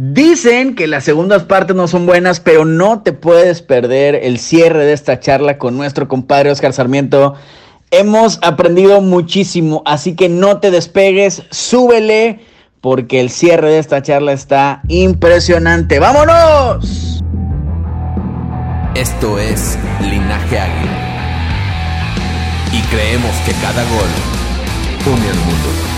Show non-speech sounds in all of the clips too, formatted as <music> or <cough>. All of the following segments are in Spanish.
Dicen que las segundas partes no son buenas, pero no te puedes perder el cierre de esta charla con nuestro compadre Oscar Sarmiento. Hemos aprendido muchísimo, así que no te despegues, súbele porque el cierre de esta charla está impresionante. ¡Vámonos! Esto es Linaje Águila. Y creemos que cada gol une al mundo.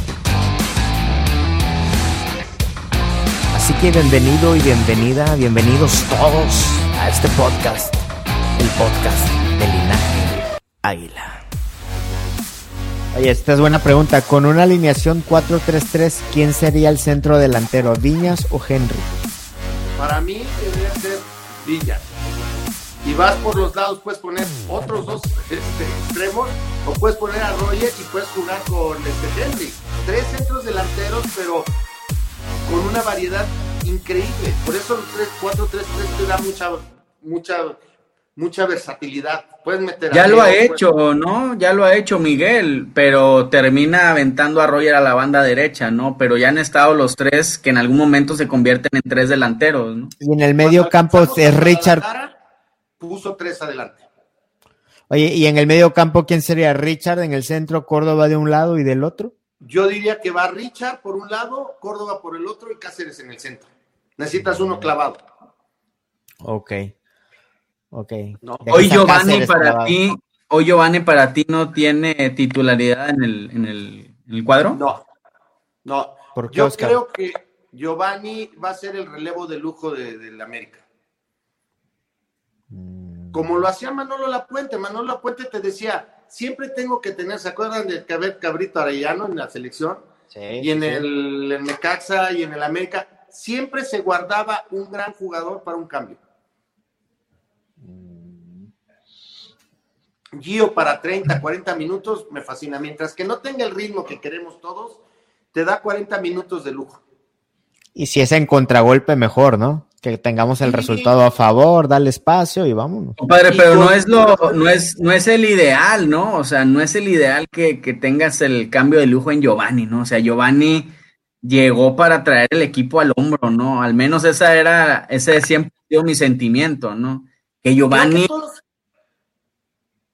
Así que bienvenido y bienvenida, bienvenidos todos a este podcast, el podcast de Linaje Águila. Oye, esta es buena pregunta. Con una alineación 4-3-3, ¿quién sería el centro delantero? ¿Viñas o Henry? Para mí debería ser Viñas. Y vas por los lados, puedes poner otros dos <laughs> este, extremos o puedes poner a Roger y puedes jugar con este Henry. Tres centros delanteros, pero con una variedad increíble. Por eso el 4-3-3 te da mucha, mucha, mucha versatilidad. Puedes meter Ya a lo ha puedes- hecho, ¿no? Ya lo ha hecho Miguel, pero termina aventando a Roger a la banda derecha, ¿no? Pero ya han estado los tres que en algún momento se convierten en tres delanteros, ¿no? Y en el medio campo es Richard. Puso tres adelante. Oye, y en el medio campo, ¿quién sería? Richard en el centro, Córdoba de un lado y del otro. Yo diría que va Richard por un lado, Córdoba por el otro y Cáceres en el centro. Necesitas uno clavado. Ok. Ok. No. Hoy Giovanni para clavado. ti, hoy Giovanni para ti no tiene titularidad en el, en el, en el cuadro. No, no. ¿Por qué, Yo Oscar? creo que Giovanni va a ser el relevo de lujo de, del América. Mm, Como lo hacía Manolo Lapuente. Manolo Lapuente te decía, siempre tengo que tener, ¿se acuerdan del Cabrito Arellano en la selección? y en el en Necaxa y en el América, siempre se guardaba un gran jugador para un cambio. Gio para 30, 40 minutos me fascina. Mientras que no tenga el ritmo que queremos todos, te da 40 minutos de lujo. Y si es en contragolpe, mejor, ¿no? Que tengamos el Sí. resultado a favor, darle espacio y vámonos. Compadre, pero no es lo, no es, no es el ideal, ¿no? O sea, no es el ideal que, que tengas el cambio de lujo en Giovanni, ¿no? O sea, Giovanni llegó para traer el equipo al hombro, ¿no? Al menos esa era, ese siempre ha sido mi sentimiento, ¿no? Que Giovanni, que todos,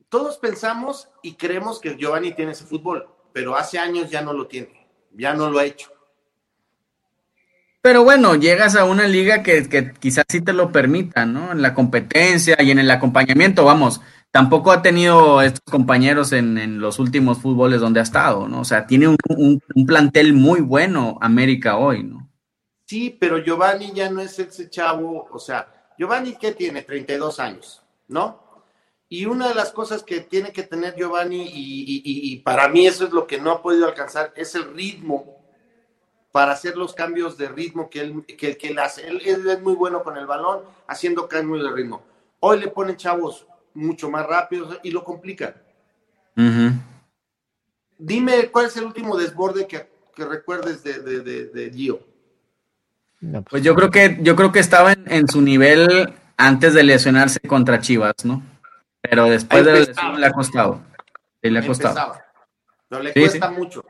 todos pensamos y creemos que Giovanni tiene ese fútbol, pero hace años ya no lo tiene, ya no lo ha hecho. Pero bueno, llegas a una liga que, que quizás sí te lo permita, ¿no? En la competencia y en el acompañamiento, vamos, tampoco ha tenido estos compañeros en, en los últimos fútboles donde ha estado, ¿no? O sea, tiene un, un- plantel muy bueno América hoy, ¿no? Sí, pero Giovanni ya no es ese chavo, o sea, Giovanni que tiene 32 años, ¿no? Y una de las cosas que tiene que tener Giovanni, y- y- y para mí eso es lo que no ha podido alcanzar, es el ritmo para hacer los cambios de ritmo que él, que, que él hace. Él, él es muy bueno con el balón, haciendo cambios de ritmo. Hoy le ponen chavos mucho más rápidos y lo complican. Dime cuál es el último desborde que, que recuerdes de, de, de, de Gio. No, pues, Pues yo creo que, yo creo que estaba en, en su nivel antes de lesionarse contra Chivas, ¿no? Pero después de la lesión le ha costado. Sí, le ha costado. Empezaba. Pero le Sí, cuesta sí. mucho.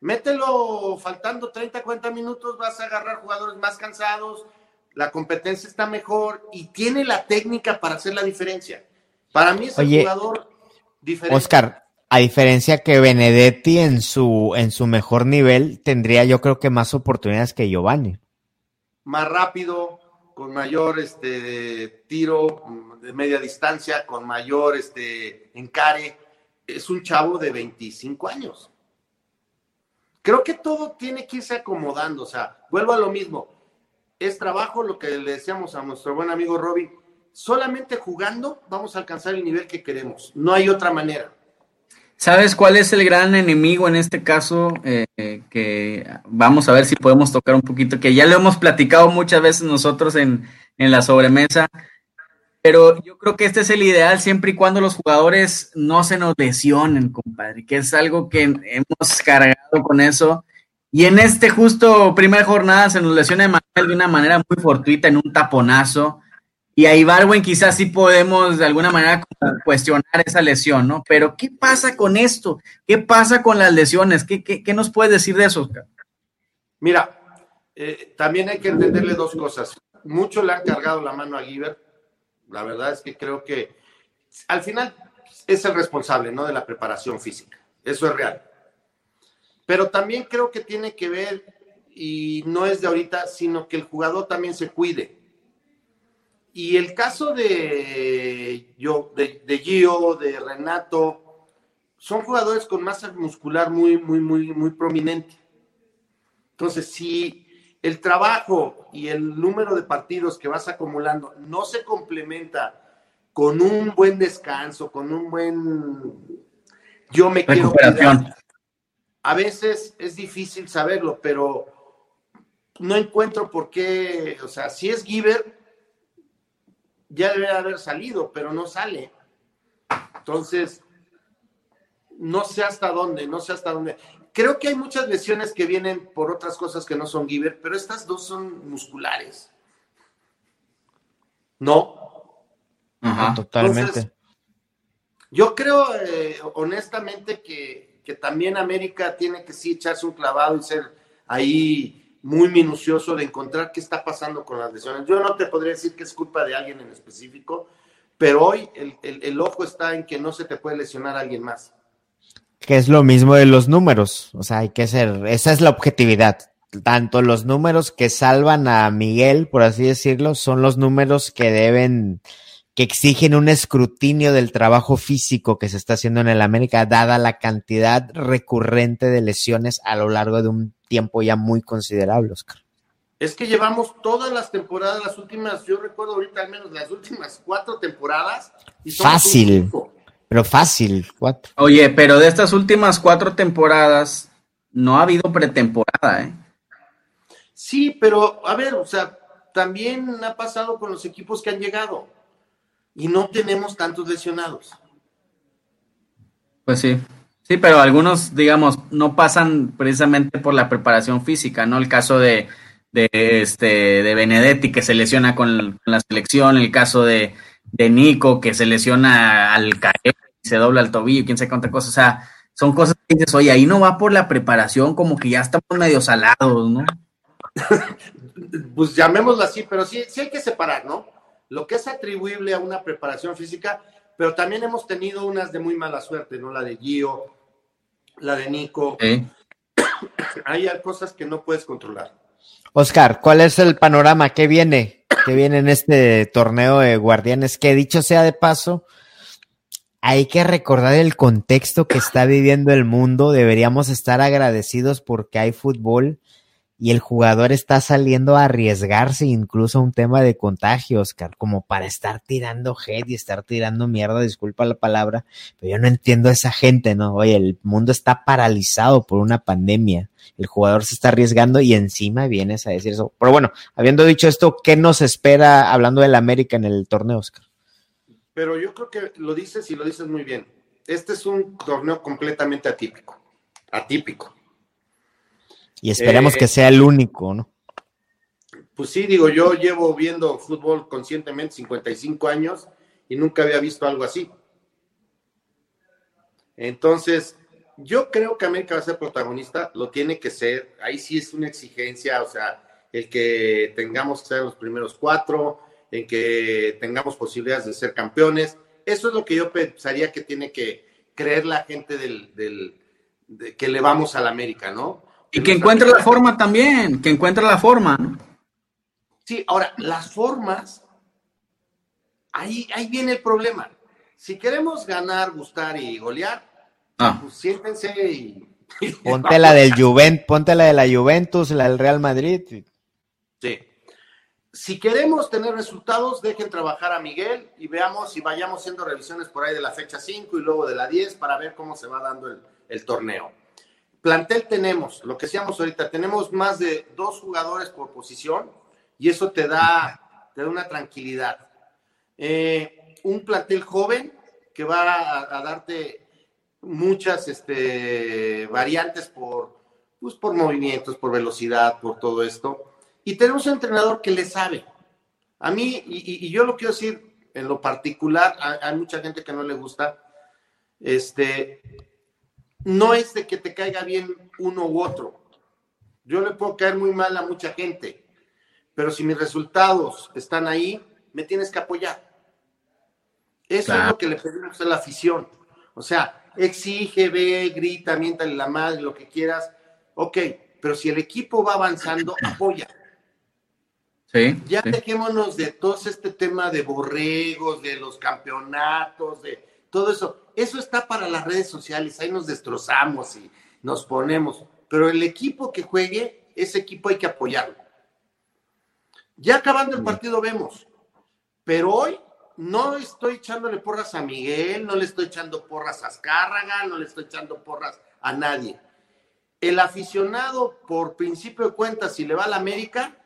Mételo faltando 30, 40 minutos, vas a agarrar jugadores más cansados, la competencia está mejor y tiene la técnica para hacer la diferencia. Para mí es el Oye, jugador diferente. Oscar, a diferencia que Benedetti en su, en su mejor nivel, tendría yo creo que más oportunidades que Giovanni. más rápido, con mayor este, tiro de media distancia, con mayor este, encare. Es un chavo de 25 años. Creo que todo tiene que irse acomodando. O sea, vuelvo a lo mismo. Es trabajo lo que le decíamos a nuestro buen amigo Robin. Solamente jugando vamos a alcanzar el nivel que queremos. No hay otra manera. ¿Sabes cuál es el gran enemigo en este caso? Eh, que vamos a ver si podemos tocar un poquito, que ya lo hemos platicado muchas veces nosotros en, en la sobremesa, pero yo creo que este es el ideal siempre y cuando los jugadores no se nos lesionen, compadre, que es algo que hemos cargado con eso. Y en este justo primera jornada se nos lesiona de una manera muy fortuita en un taponazo. Y a Ibarwen quizás sí podemos de alguna manera cuestionar esa lesión, ¿no? Pero ¿qué pasa con esto? ¿Qué pasa con las lesiones? ¿Qué, qué, nos puedes decir de eso, Oscar? Mira, eh, también hay que entenderle dos cosas. Mucho le han cargado la mano a Giver. La verdad es que creo que al final es el responsable, ¿no? De la preparación física. Eso es real. Pero también creo que tiene que ver, y no es de ahorita, sino que el jugador también se cuide y el caso de, yo, de, Gio, de Renato, son jugadores con masa muscular muy, muy, muy, muy prominente. Entonces, si el trabajo y el número de partidos que vas acumulando no se complementa con un buen descanso, con un buen yo me quiero cuidar, a veces es difícil saberlo, pero no encuentro por qué, o sea, si es Giver, ya debe haber salido, pero no sale. Entonces, no sé hasta dónde, no sé hasta dónde. Creo que hay muchas lesiones que vienen por otras cosas que no son giver, pero estas dos son musculares. ¿No? Ajá, totalmente. yo creo, eh, honestamente, que, que también América tiene que sí echarse un clavado y ser ahí muy minucioso de encontrar qué está pasando con las lesiones. Yo no te podría decir que es culpa de alguien en específico, pero hoy el, ojo está en que no se te puede lesionar a alguien más. Que es lo mismo de los números, o sea, hay que ser, esa es la objetividad. Tanto los números que salvan a Miguel, por así decirlo, son los números que deben, que exigen un escrutinio del trabajo físico que se está haciendo en el América, dada la cantidad recurrente de lesiones a lo largo de un tiempo ya muy considerable, Oscar. Es que llevamos todas las temporadas, las últimas, yo recuerdo ahorita al menos las últimas cuatro temporadas. Y fácil, pero fácil, cuatro. Oye, pero de estas últimas cuatro temporadas no ha habido pretemporada, ¿eh? Sí, pero a ver, o sea, también ha pasado con los equipos que han llegado y no tenemos tantos lesionados. Pues sí. Sí, pero algunos, digamos, no pasan precisamente por la preparación física, ¿no? El caso de, de este de Benedetti que se lesiona con, la selección, el caso de, de, Nico que se lesiona al caer y se dobla el tobillo, quién sabe cuánta cosa, o sea, son cosas que dices, oye, ahí no va por la preparación, como que ya estamos medio salados, ¿no? <laughs> pues llamémoslo así, pero sí, sí hay que separar, ¿no? Lo que es atribuible a una preparación física, pero también hemos tenido unas de muy mala suerte, ¿no? La de Gio, la de Nico. <coughs> Hay cosas que no puedes controlar. Oscar, ¿cuál es el panorama? ¿Qué viene? ¿Qué viene en este torneo de Guardianes? Que dicho sea de paso, hay que recordar el contexto que está viviendo el mundo. Deberíamos estar agradecidos porque hay fútbol y el jugador está saliendo a arriesgarse incluso a un tema de contagio, Oscar, como para estar tirando head y estar tirando mierda, disculpa la palabra, pero yo no entiendo a esa gente, ¿no? Oye, el mundo está paralizado por una pandemia, el jugador se está arriesgando y encima vienes a decir eso. Pero bueno, habiendo dicho esto, ¿qué nos espera hablando del América en el torneo, Oscar? Pero yo creo que lo dices y lo dices muy bien. Este es un torneo completamente atípico, atípico y esperemos que eh, sea el único, ¿no? Pues sí, digo, yo llevo viendo fútbol conscientemente 55 años y nunca había visto algo así. Entonces, yo creo que América va a ser protagonista, lo tiene que ser. Ahí sí es una exigencia, o sea, el que tengamos que ser los primeros cuatro, en que tengamos posibilidades de ser campeones. Eso es lo que yo pensaría que tiene que creer la gente del, del que le vamos a la América, ¿no? Y que encuentre la forma también, que encuentre la forma. Sí, ahora, las formas, ahí, ahí viene el problema. Si queremos ganar, gustar y golear, Ah. pues siéntense y... <laughs> Ponte la del Juventus, ponte la de la Juventus, la del Real Madrid. Sí. Si queremos tener resultados, dejen trabajar a Miguel y veamos y vayamos haciendo revisiones por ahí de la fecha 5 y luego de la 10 para ver cómo se va dando el, el torneo. Plantel tenemos, lo que decíamos ahorita, tenemos más de dos jugadores por posición y eso te da, te da una tranquilidad. Eh, un plantel joven que va a, darte muchas este, variantes por, pues, por movimientos, por velocidad, por todo esto. Y tenemos un entrenador que le sabe. A mí, y, y yo lo quiero decir en lo particular, hay, hay mucha gente que no le gusta, este, no es de que te caiga bien uno u otro. Yo le puedo caer muy mal a mucha gente, pero si mis resultados están ahí, me tienes que apoyar. Eso Claro. es lo que le pedimos a la afición. O sea, exige, ve, grita, miéntale la madre, lo que quieras. Ok, pero si el equipo va avanzando, <clears throat> apoya. Sí. Ya sí. dejémonos de todo este tema de borregos, de los campeonatos, de todo eso. Eso está para las redes sociales, ahí nos destrozamos y nos ponemos. Pero el equipo que juegue, ese equipo hay que apoyarlo. Ya acabando el partido vemos. Pero hoy no estoy echándole porras a Miguel, no le estoy echando porras a Azcárraga, no le estoy echando porras a nadie. El aficionado, por principio de cuentas, si le va a la América,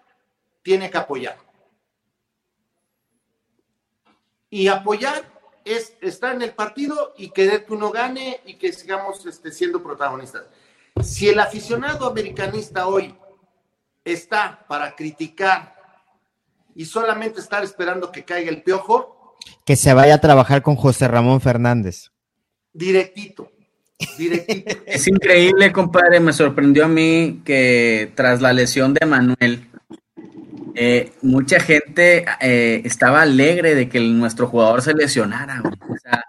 tiene que apoyar. Y apoyar es estar en el partido y querer que uno gane y que sigamos este, siendo protagonistas. Si el aficionado americanista hoy está para criticar y solamente estar esperando que caiga el piojo, Que se vaya a trabajar con José Ramón Fernández. directito, directito. <laughs> Es increíble, compadre. Me sorprendió a mí que tras la lesión de Manuel, eh, mucha gente eh, estaba alegre de que nuestro jugador se lesionara. O sea,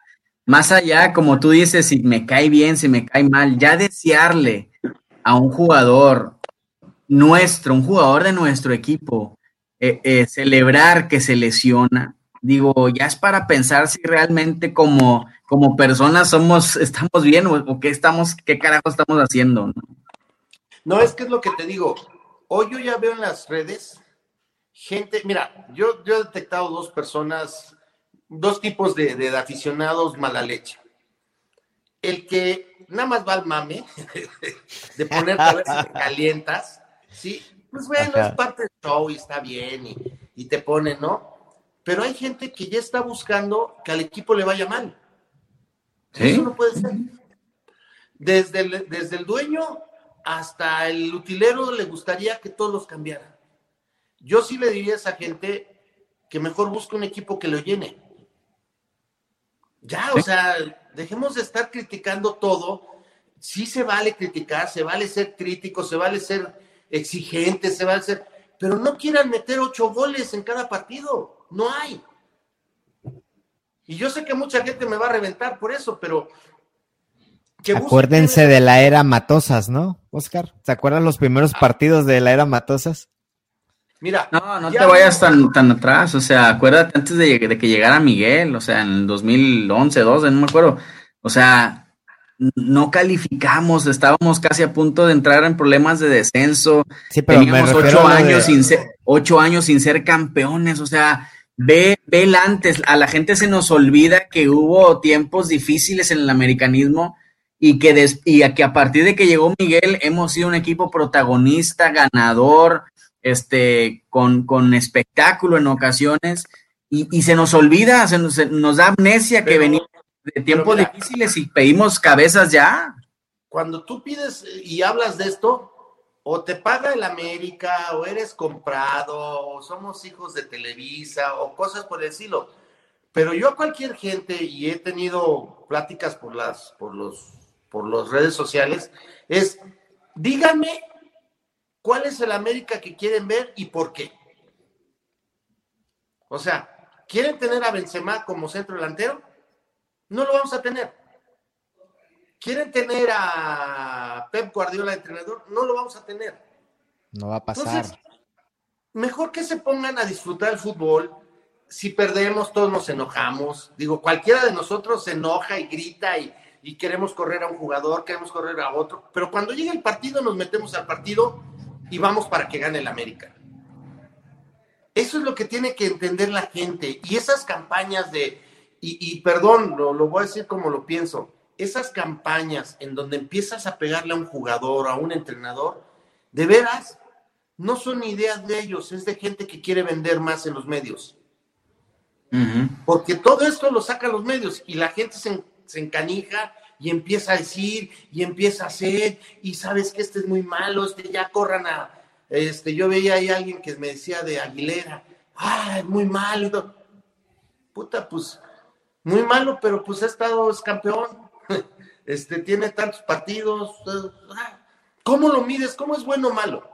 más allá, como tú dices, si me cae bien, si me cae mal, ya desearle a un jugador nuestro, un jugador de nuestro equipo, eh, celebrar que se lesiona, digo, ya es para pensar si realmente como, como personas somos, <laughs> estamos bien o, o qué estamos, qué carajo estamos haciendo, ¿no? No, es que es lo que te digo. Hoy yo ya veo en las redes gente, mira, yo, yo he detectado dos personas, dos tipos de, de aficionados mala leche. El que nada más va al mame, <laughs> de ponerte a ver si te <laughs> calientas, ¿sí? Pues bueno, Ajá. es parte del show y está bien y, y te pone, ¿no? Pero hay gente que ya está buscando que al equipo le vaya mal. Sí. Eso no puede ser. Desde el, desde el dueño hasta el utilero le gustaría que todos los cambiaran. Yo sí le diría a esa gente que mejor busque un equipo que lo llene. Ya, o sea, dejemos de estar criticando todo. Sí se vale criticar, se vale ser crítico, se vale ser exigente, se vale ser... Pero no quieran meter ocho goles en cada partido. No hay. Y yo sé que mucha gente me va a reventar por eso, pero... que busquen- Acuérdense de la era Matosas, ¿no, Oscar? ¿Se acuerdan los primeros partidos de la era Matosas? Mira, No, no ya te vayas tan, tan atrás, o sea, acuérdate antes de, de que llegara Miguel, o sea, en el 2011, 12, no me acuerdo, o sea, no calificamos, estábamos casi a punto de entrar en problemas de descenso, Sí, pero me teníamos ocho de- años, sin ser, ocho años sin ser campeones, o sea, ve, ve el antes, a la gente se nos olvida que hubo tiempos difíciles en el americanismo y que, des- y a que a partir de que llegó Miguel hemos sido un equipo protagonista, ganador, este, con, con espectáculo en ocasiones, y, y se nos olvida, se nos, se nos da amnesia que venimos de tiempos mira. difíciles y pedimos cabezas ya. cuando tú pides y hablas de esto, o te paga el América, o eres comprado, o somos hijos de Televisa, o cosas por el estilo. Pero yo a cualquier gente, y he tenido pláticas por las, por los, por las redes sociales, es díganme cuál es el América que quieren ver y por qué. O sea, ¿quieren tener a Benzema como centro delantero? No lo vamos a tener. ¿Quieren tener a Pep Guardiola de entrenador? No lo vamos a tener. No va a pasar. Entonces, mejor que se pongan a disfrutar el fútbol. Si perdemos, todos nos enojamos. Digo, cualquiera de nosotros se enoja y grita y, y queremos correr a un jugador, queremos correr a otro. Pero cuando llega el partido, nos metemos al partido y vamos para que gane el América. Eso es lo que tiene que entender la gente. Y esas campañas de, y, perdón, lo, lo, voy a decir como lo pienso, esas campañas en donde empiezas a pegarle a un jugador, a un entrenador, de veras, no son ideas de ellos, es de gente que quiere vender más en los medios. Porque todo esto lo sacan los medios y la gente se, se, encanija y empieza a decir y empieza a hacer y sabes que este es muy malo, este ya corran a... Este, yo veía ahí a alguien que me decía de Aguilera, ah, es muy malo. Puta, pues, muy malo, pero pues ha estado, es campeón. <laughs> Este, tiene tantos partidos. Ah, ¿Cómo lo mides? ¿Cómo es bueno o malo?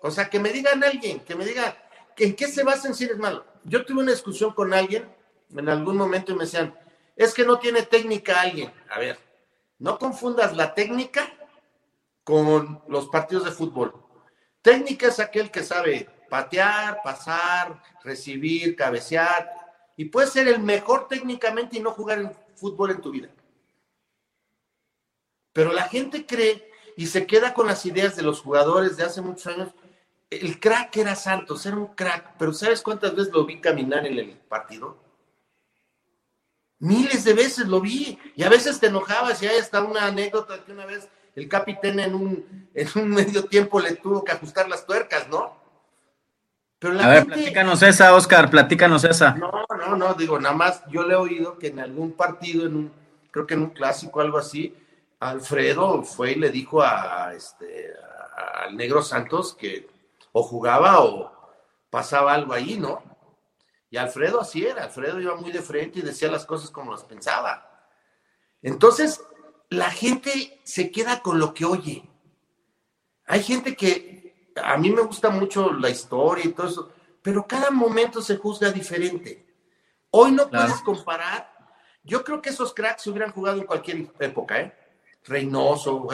O sea, que me digan alguien, que me diga, ¿en qué se basa en si eres malo? Yo tuve una discusión con alguien en algún momento me decían, es que no tiene técnica alguien. A ver, no confundas la técnica con los partidos de fútbol. Técnica es aquel que sabe patear, pasar, recibir, cabecear, y puede ser el mejor técnicamente y no jugar fútbol en tu vida. Pero la gente cree y se queda con las ideas de los jugadores de hace muchos años el crack era Santos, era un crack, pero ¿sabes cuántas veces lo vi caminar en el partido? Miles de veces lo vi, y a veces te enojabas, y ahí está una anécdota que una vez el capitán en un, en un <laughs> medio tiempo le tuvo que ajustar las tuercas, ¿no? Pero a ver, platícanos esa, Oscar, platícanos esa. No, no, no, digo, nada más yo le he oído que en algún partido, en un, creo que en un clásico, algo así, Alfredo fue y le dijo a, este, al Negro Santos que o jugaba o pasaba algo ahí, ¿no? Y Alfredo así era, Alfredo iba muy de frente y decía las cosas como las pensaba. Entonces, la gente se queda con lo que oye. Hay gente que, a mí me gusta mucho la historia y todo eso, pero cada momento se juzga diferente. Hoy no puedes comparar. Yo creo que esos cracks se hubieran jugado en cualquier época, ¿eh? Reynoso,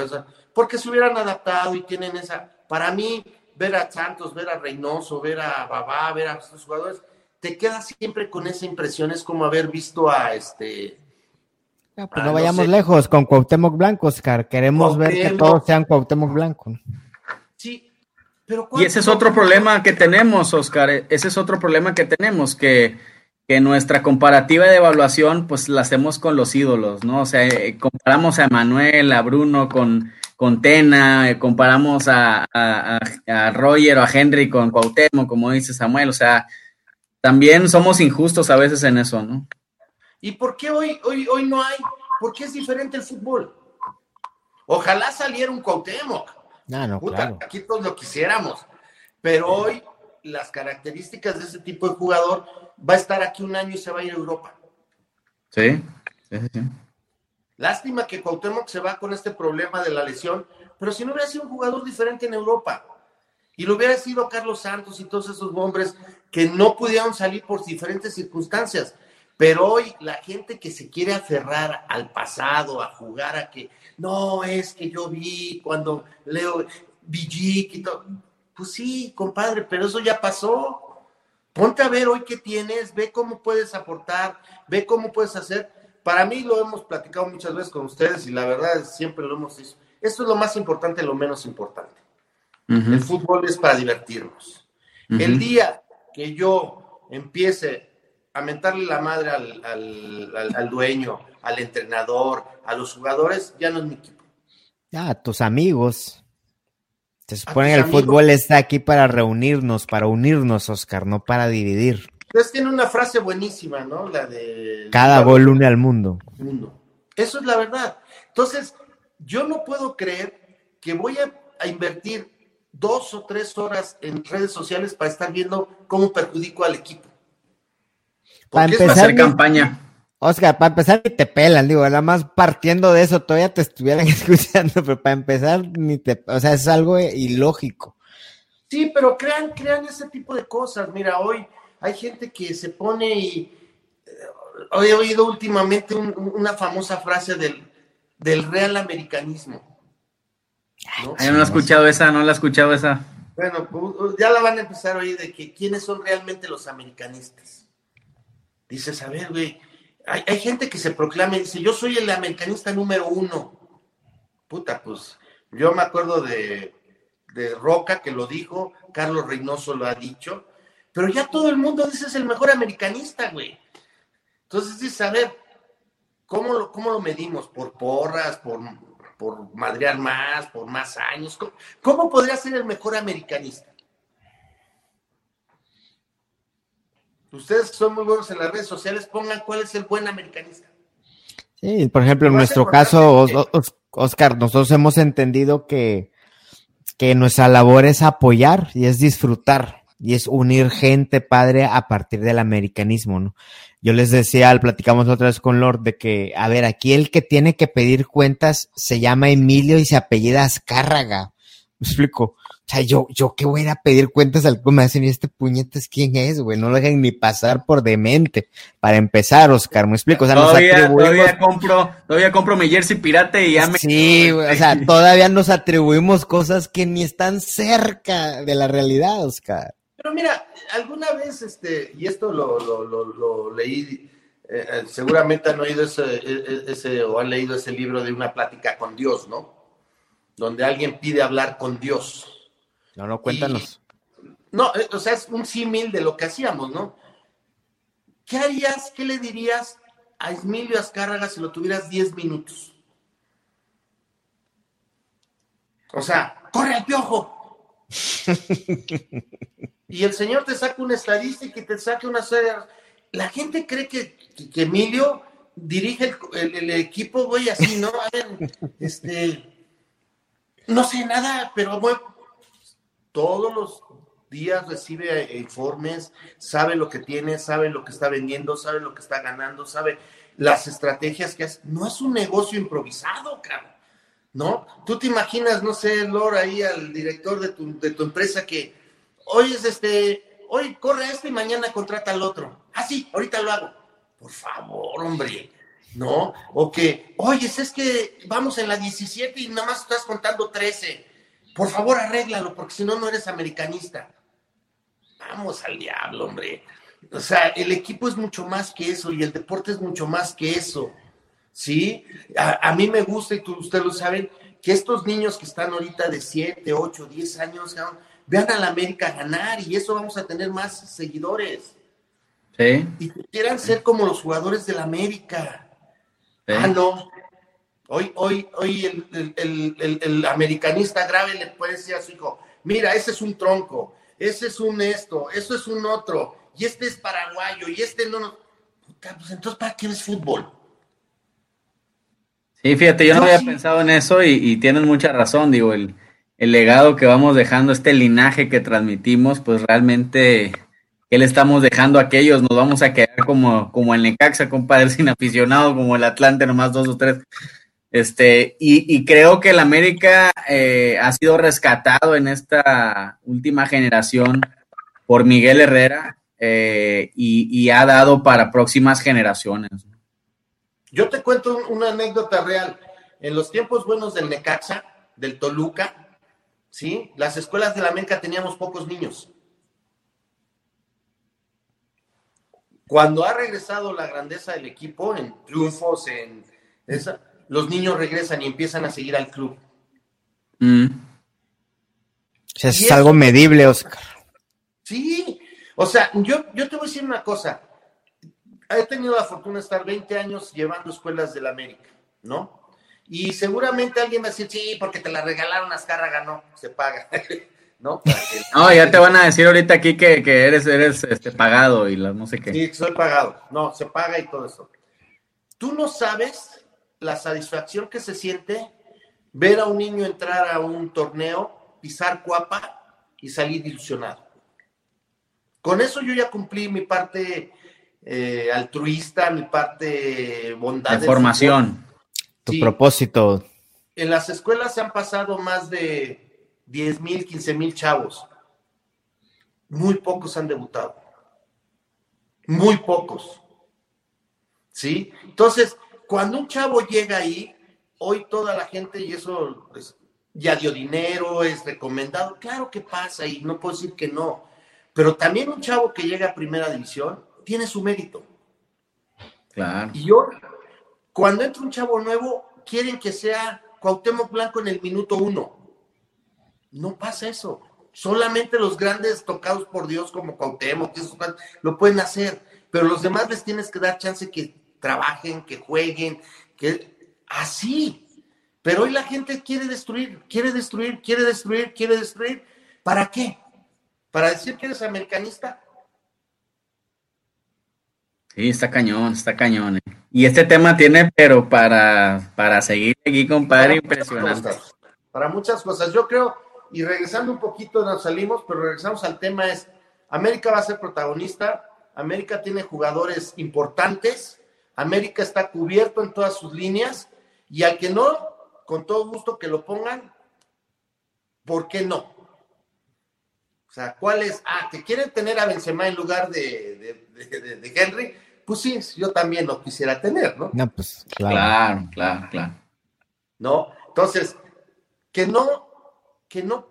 porque se hubieran adaptado y tienen esa. Para mí, ver a Santos, ver a Reynoso, ver a Babá, ver a estos jugadores, te quedas siempre con esa impresión, es como haber visto a este... Ah, pues no vayamos lejos con Cuauhtémoc Blanco, Oscar, queremos ver que todos sean Cuauhtémoc Blanco. Sí, pero... Y ese es otro problema que tenemos, Oscar, ese es otro problema que tenemos, que, que nuestra comparativa de evaluación, pues la hacemos con los ídolos, ¿no? O sea, eh, comparamos a Manuel, a Bruno con con Tena, eh, comparamos a, a, Roger o a Henry con Cuauhtémoc, como dice Samuel, o sea, también somos injustos a veces en eso, ¿no? ¿Y por qué hoy, hoy, hoy no hay? ¿Por qué es diferente el fútbol? Ojalá saliera un Cuauhtémoc. No, no, claro. Aquí todos lo quisiéramos. Pero hoy las características de ese tipo de jugador va a estar aquí un año y se va a ir a Europa. Sí, sí, sí. Lástima que Cuauhtémoc se va con este problema de la lesión, pero si no hubiera sido un jugador diferente en Europa y lo hubiera sido Carlos Santos y todos esos hombres que no pudieron salir por diferentes circunstancias. Pero hoy la gente que se quiere aferrar al pasado, a jugar a que no es que yo vi cuando leo Villic y todo. Pues sí, compadre, pero eso ya pasó. Ponte a ver hoy qué tienes, ve cómo puedes aportar, ve cómo puedes hacer para mí lo hemos platicado muchas veces con ustedes y la verdad siempre lo hemos dicho. Esto es lo más importante, lo menos importante. El fútbol es para divertirnos. El día que yo empiece a mentarle la madre al, dueño, al entrenador, a los jugadores, ya no es mi equipo. Ya, a tus amigos. Se supone que el fútbol está aquí para reunirnos, para unirnos, Oscar, no para dividir. Entonces tiene una frase buenísima, ¿no? La de... Cada gol une al mundo. Eso es la verdad. Entonces, yo no puedo creer que voy a, invertir dos o tres horas en redes sociales para estar viendo cómo perjudico al equipo. Para empezar, hacer campaña. Oscar, para empezar ni te pelan, digo, nada más partiendo de eso todavía te estuvieran <laughs> escuchando, pero para empezar ni te, o sea, es algo ilógico. Sí, pero crean, crean ese tipo de cosas. Mira, hoy hay gente que se pone y eh, he oído últimamente una famosa frase del, del real americanismo. ¿No? no la he escuchado esa, no la he escuchado esa. Bueno, pues, ya la van a empezar a oír de que quiénes son realmente los americanistas. Dices, a ver, güey, hay, hay gente que se proclama y dice, yo soy el americanista número uno. Puta, pues yo me acuerdo de, de Roca que lo dijo, Carlos Reynoso lo ha dicho, pero ya todo el mundo dice es el mejor americanista, güey. Entonces dices, a ver, ¿cómo lo, cómo lo medimos? ¿Por porras? ¿Por, por madrear más? ¿Por más años? ¿Cómo, cómo podría ser el mejor americanista? Ustedes que son muy buenos en las redes sociales, pongan cuál es el buen americanista. Sí, por ejemplo, en nuestro caso, Oscar, nosotros hemos entendido que, que nuestra labor es apoyar y es disfrutar y es unir gente padre a partir del americanismo, ¿no? Yo les decía, platicamos otra vez con Lord, de que, a ver, aquí el que tiene que pedir cuentas se llama Emilio y se apellida Azcárraga. Me explico. O sea, yo, yo qué voy a ir a pedir cuentas al me hacen y este puñetes quién es, güey. No lo dejan ni pasar por demente. Para empezar, Oscar, me explico. O sea, todavía, nos todavía compro, todavía compro mi jersey pirata y ya me. Sí, güey. O sea, todavía nos atribuimos cosas que ni están cerca de la realidad, Oscar. Pero mira, alguna vez, este, y esto lo, lo, lo, leí, eh, eh, seguramente han oído ese, e, e, ese, o han leído ese libro de una plática con Dios, ¿no? Donde alguien pide hablar con Dios. No, no, cuéntanos. no, eh, o sea, es un símil de lo que hacíamos, ¿no? ¿Qué harías, qué le dirías a Emilio Azcárraga si lo tuvieras 10 minutos? O sea, corre al piojo. <laughs> y el señor te saca una estadística y te saca una serie. La gente cree que, que, Emilio dirige el, el, equipo, güey, así, ¿no? A ver, este, no sé nada, pero voy, todos los días recibe informes, sabe lo que tiene, sabe lo que está vendiendo, sabe lo que está ganando, sabe las estrategias que hace. No es un negocio improvisado, cabrón. ¿No? Tú te imaginas, no sé, Lor, ahí al director de tu, de tu empresa que hoy es este, hoy corre este y mañana contrata al otro. Ah, sí, ahorita lo hago. Por favor, hombre. ¿No? O que, oye, es que vamos en la 17 y nada más estás contando 13 por favor, arréglalo, porque si no, no eres americanista. Vamos al diablo, hombre. O sea, el equipo es mucho más que eso y el deporte es mucho más que eso. ¿Sí? A, mí me gusta, y ustedes lo saben, que estos niños que están ahorita de 7, 8, 10 años, vean a la América ganar y eso vamos a tener más seguidores. Sí. Y quieran ser como los jugadores de la América. Ah, no, Hoy, hoy, hoy el, americanista grave le puede decir a su hijo, mira, ese es un tronco, ese es un esto, eso es un otro, y este es paraguayo, y este no, no. pues entonces, ¿para qué es fútbol? Sí, fíjate, yo no había pensado en eso y, y tienen mucha razón, digo, el, el legado que vamos dejando, este linaje que transmitimos, pues realmente, ¿qué le estamos dejando a aquellos? Nos vamos a quedar como, como el Necaxa, compadre, <laughs> sin aficionado, como el Atlante, nomás dos o tres. Este, y, creo que el América eh, ha sido rescatado en esta última generación por Miguel Herrera eh, y, ha dado para próximas generaciones. Yo te cuento una anécdota real. En los tiempos buenos del Necaxa, del Toluca, ¿sí? Las escuelas de la América teníamos pocos niños. Cuando ha regresado la grandeza del equipo en triunfos, en esa, los niños regresan y empiezan a seguir al club. Mm. es algo medible, Oscar. Sí, o sea, yo, yo te voy a decir una cosa. He tenido la fortuna de estar 20 años llevando escuelas de la América, ¿no? Y seguramente alguien va a decir, sí, porque te la regalaron a Azcárraga, no, se paga. <laughs> ¿No? no, ya te van a decir ahorita aquí que, eres, eres este, pagado y la no sé qué. Sí, soy pagado. No, se paga y todo eso. Tú no sabes la satisfacción que se siente ver a un niño entrar a un torneo, pisar cuapa y salir ilusionado. Con eso yo ya cumplí mi parte eh, altruista, mi parte bondad. De formación. Tu propósito. En las escuelas se han pasado más de 10 mil, 15 mil chavos. Muy pocos han debutado. Muy pocos. ¿Sí? Entonces, cuando un chavo llega ahí, hoy toda la gente, y eso ya dio dinero, es recomendado. Claro que pasa y no puedo decir que no. Pero también un chavo que llega a primera división tiene su mérito. Claro. Y yo, cuando entra un chavo nuevo, quieren que sea Cuauhtémoc Blanco en el minuto uno. No pasa eso. Solamente los grandes tocados por Dios como Cuauhtémoc lo pueden hacer, pero los demás les tienes que dar chance que trabajen, que jueguen, que así. Pero hoy la gente quiere destruir, quiere destruir, quiere destruir, quiere destruir. ¿Para qué? ¿Para decir que eres americanista? Sí, está cañón, está cañón. eh. Y este tema tiene, pero para, para seguir aquí, compadre, impresionante. Para muchas cosas. Yo creo, y regresando un poquito, nos salimos, pero regresamos al tema, es, América va a ser protagonista, América tiene jugadores importantes, América está cubierto en todas sus líneas, y al que no, con todo gusto que lo pongan, ¿por qué no? O sea, ¿cuál es? Ah, que quieren tener a Benzema en lugar de, de, de, de Henry, pues sí, yo también lo quisiera tener, ¿no? No, pues claro. Claro, claro, claro. ¿no? Entonces, que no, que no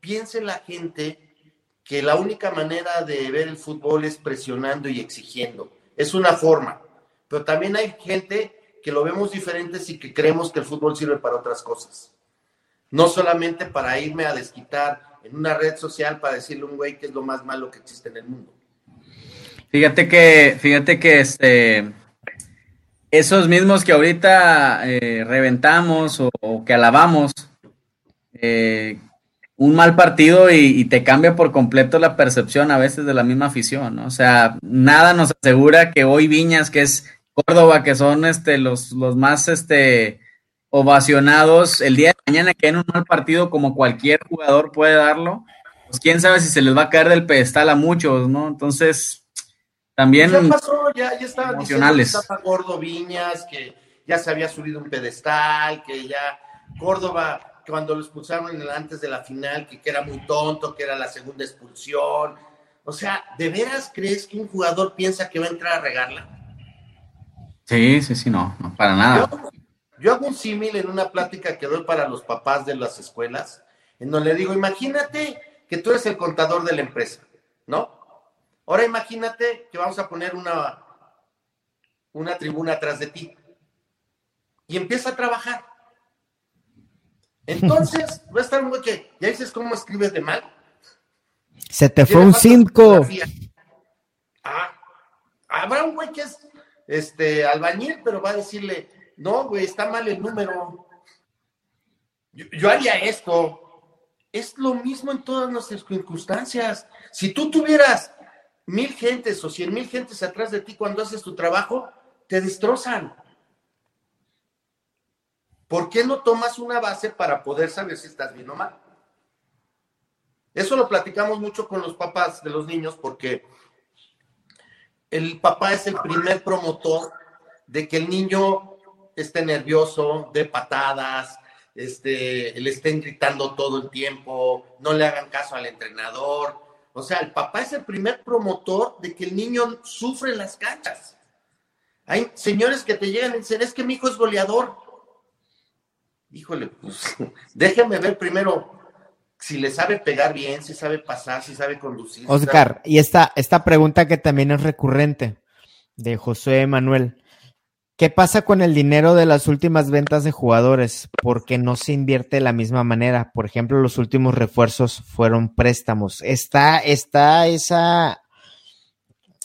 piense la gente que la única manera de ver el fútbol es presionando y exigiendo. Es una forma, pero también hay gente que lo vemos diferentes y que creemos que el fútbol sirve para otras cosas. No solamente para irme a desquitar en una red social para decirle a un güey que es lo más malo que existe en el mundo. Fíjate que, fíjate que este, esos mismos que ahorita eh, reventamos o, que alabamos, eh, un mal partido y, y, te cambia por completo la percepción a veces de la misma afición, ¿no? O sea, nada nos asegura que hoy Viñas, que es Córdoba, que son este, los, los más este, ovacionados, el día de mañana que en un mal partido como cualquier jugador puede darlo, pues quién sabe si se les va a caer del pedestal a muchos, ¿no? Entonces, también ya pasó, ya, ya estaba emocionales. diciendo que estaba gordo Viñas, que ya se había subido un pedestal, que ya Córdoba, cuando lo expulsaron en el, antes de la final, que, que, era muy tonto, que era la segunda expulsión. O sea, ¿de veras crees que un jugador piensa que va a entrar a regarla? Sí, sí, sí, no, no para nada. Yo, yo hago un símil en una plática que doy para los papás de las escuelas, en donde le digo, imagínate que tú eres el contador de la empresa, ¿no? Ahora imagínate que vamos a poner una, una tribuna atrás de ti y empieza a trabajar. Entonces, va a estar un güey que, ¿ya dices cómo escribes de mal? Se te fue un 5. Ah, habrá un güey que es este albañil, pero va a decirle, no, güey, está mal el número. Yo, yo haría esto. Es lo mismo en todas nuestras circunstancias. Si tú tuvieras mil gentes o cien mil gentes atrás de ti cuando haces tu trabajo, te destrozan. ¿Por qué no tomas una base para poder saber si estás bien o mal? Eso lo platicamos mucho con los papás de los niños porque el papá es el primer promotor de que el niño esté nervioso, de patadas, este, le estén gritando todo el tiempo, no le hagan caso al entrenador. O sea, el papá es el primer promotor de que el niño sufre en las canchas. Hay señores que te llegan y dicen, es que mi hijo es goleador. Híjole, pues <laughs> déjeme ver primero si le sabe pegar bien, si sabe pasar, si sabe conducir. Oscar, sabe... y esta, esta pregunta que también es recurrente de José Manuel. ¿Qué pasa con el dinero de las últimas ventas de jugadores? ¿Por qué no se invierte de la misma manera? Por ejemplo, los últimos refuerzos fueron préstamos. Está, está esa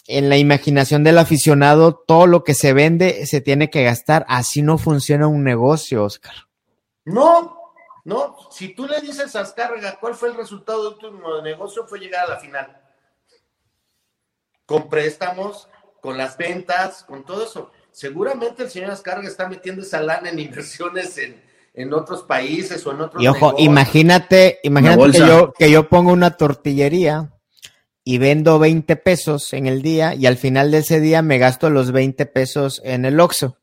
en la imaginación del aficionado, todo lo que se vende se tiene que gastar. Así no funciona un negocio, Oscar. No, no. Si tú le dices a Azcárraga cuál fue el resultado de tu negocio, fue llegar a la final. Con préstamos, con las ventas, con todo eso seguramente el señor Ascarga está metiendo esa lana en inversiones en, en otros países o en otros Y ojo, negocios. imagínate, imagínate que yo, que yo pongo una tortillería y vendo 20 pesos en el día y al final de ese día me gasto los 20 pesos en el Oxxo.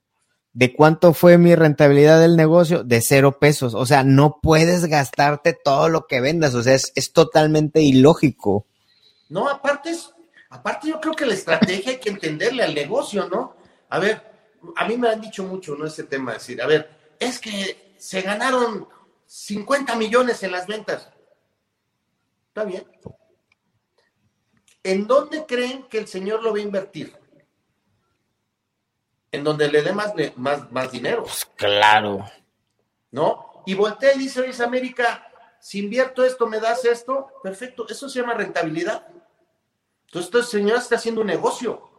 ¿De cuánto fue mi rentabilidad del negocio? De cero pesos. O sea, no puedes gastarte todo lo que vendas. O sea, es, es totalmente ilógico. No, aparte, es, aparte yo creo que la estrategia hay que entenderle al negocio, ¿no? A ver, a mí me han dicho mucho, ¿no? Ese tema, decir, a ver, es que se ganaron 50 millones en las ventas. Está bien. ¿En dónde creen que el señor lo va a invertir? En donde le dé más, más, más dinero. Pues claro. ¿No? Y voltea y dice, oye, América, si invierto esto, me das esto, perfecto, eso se llama rentabilidad. Entonces, este señor está haciendo un negocio.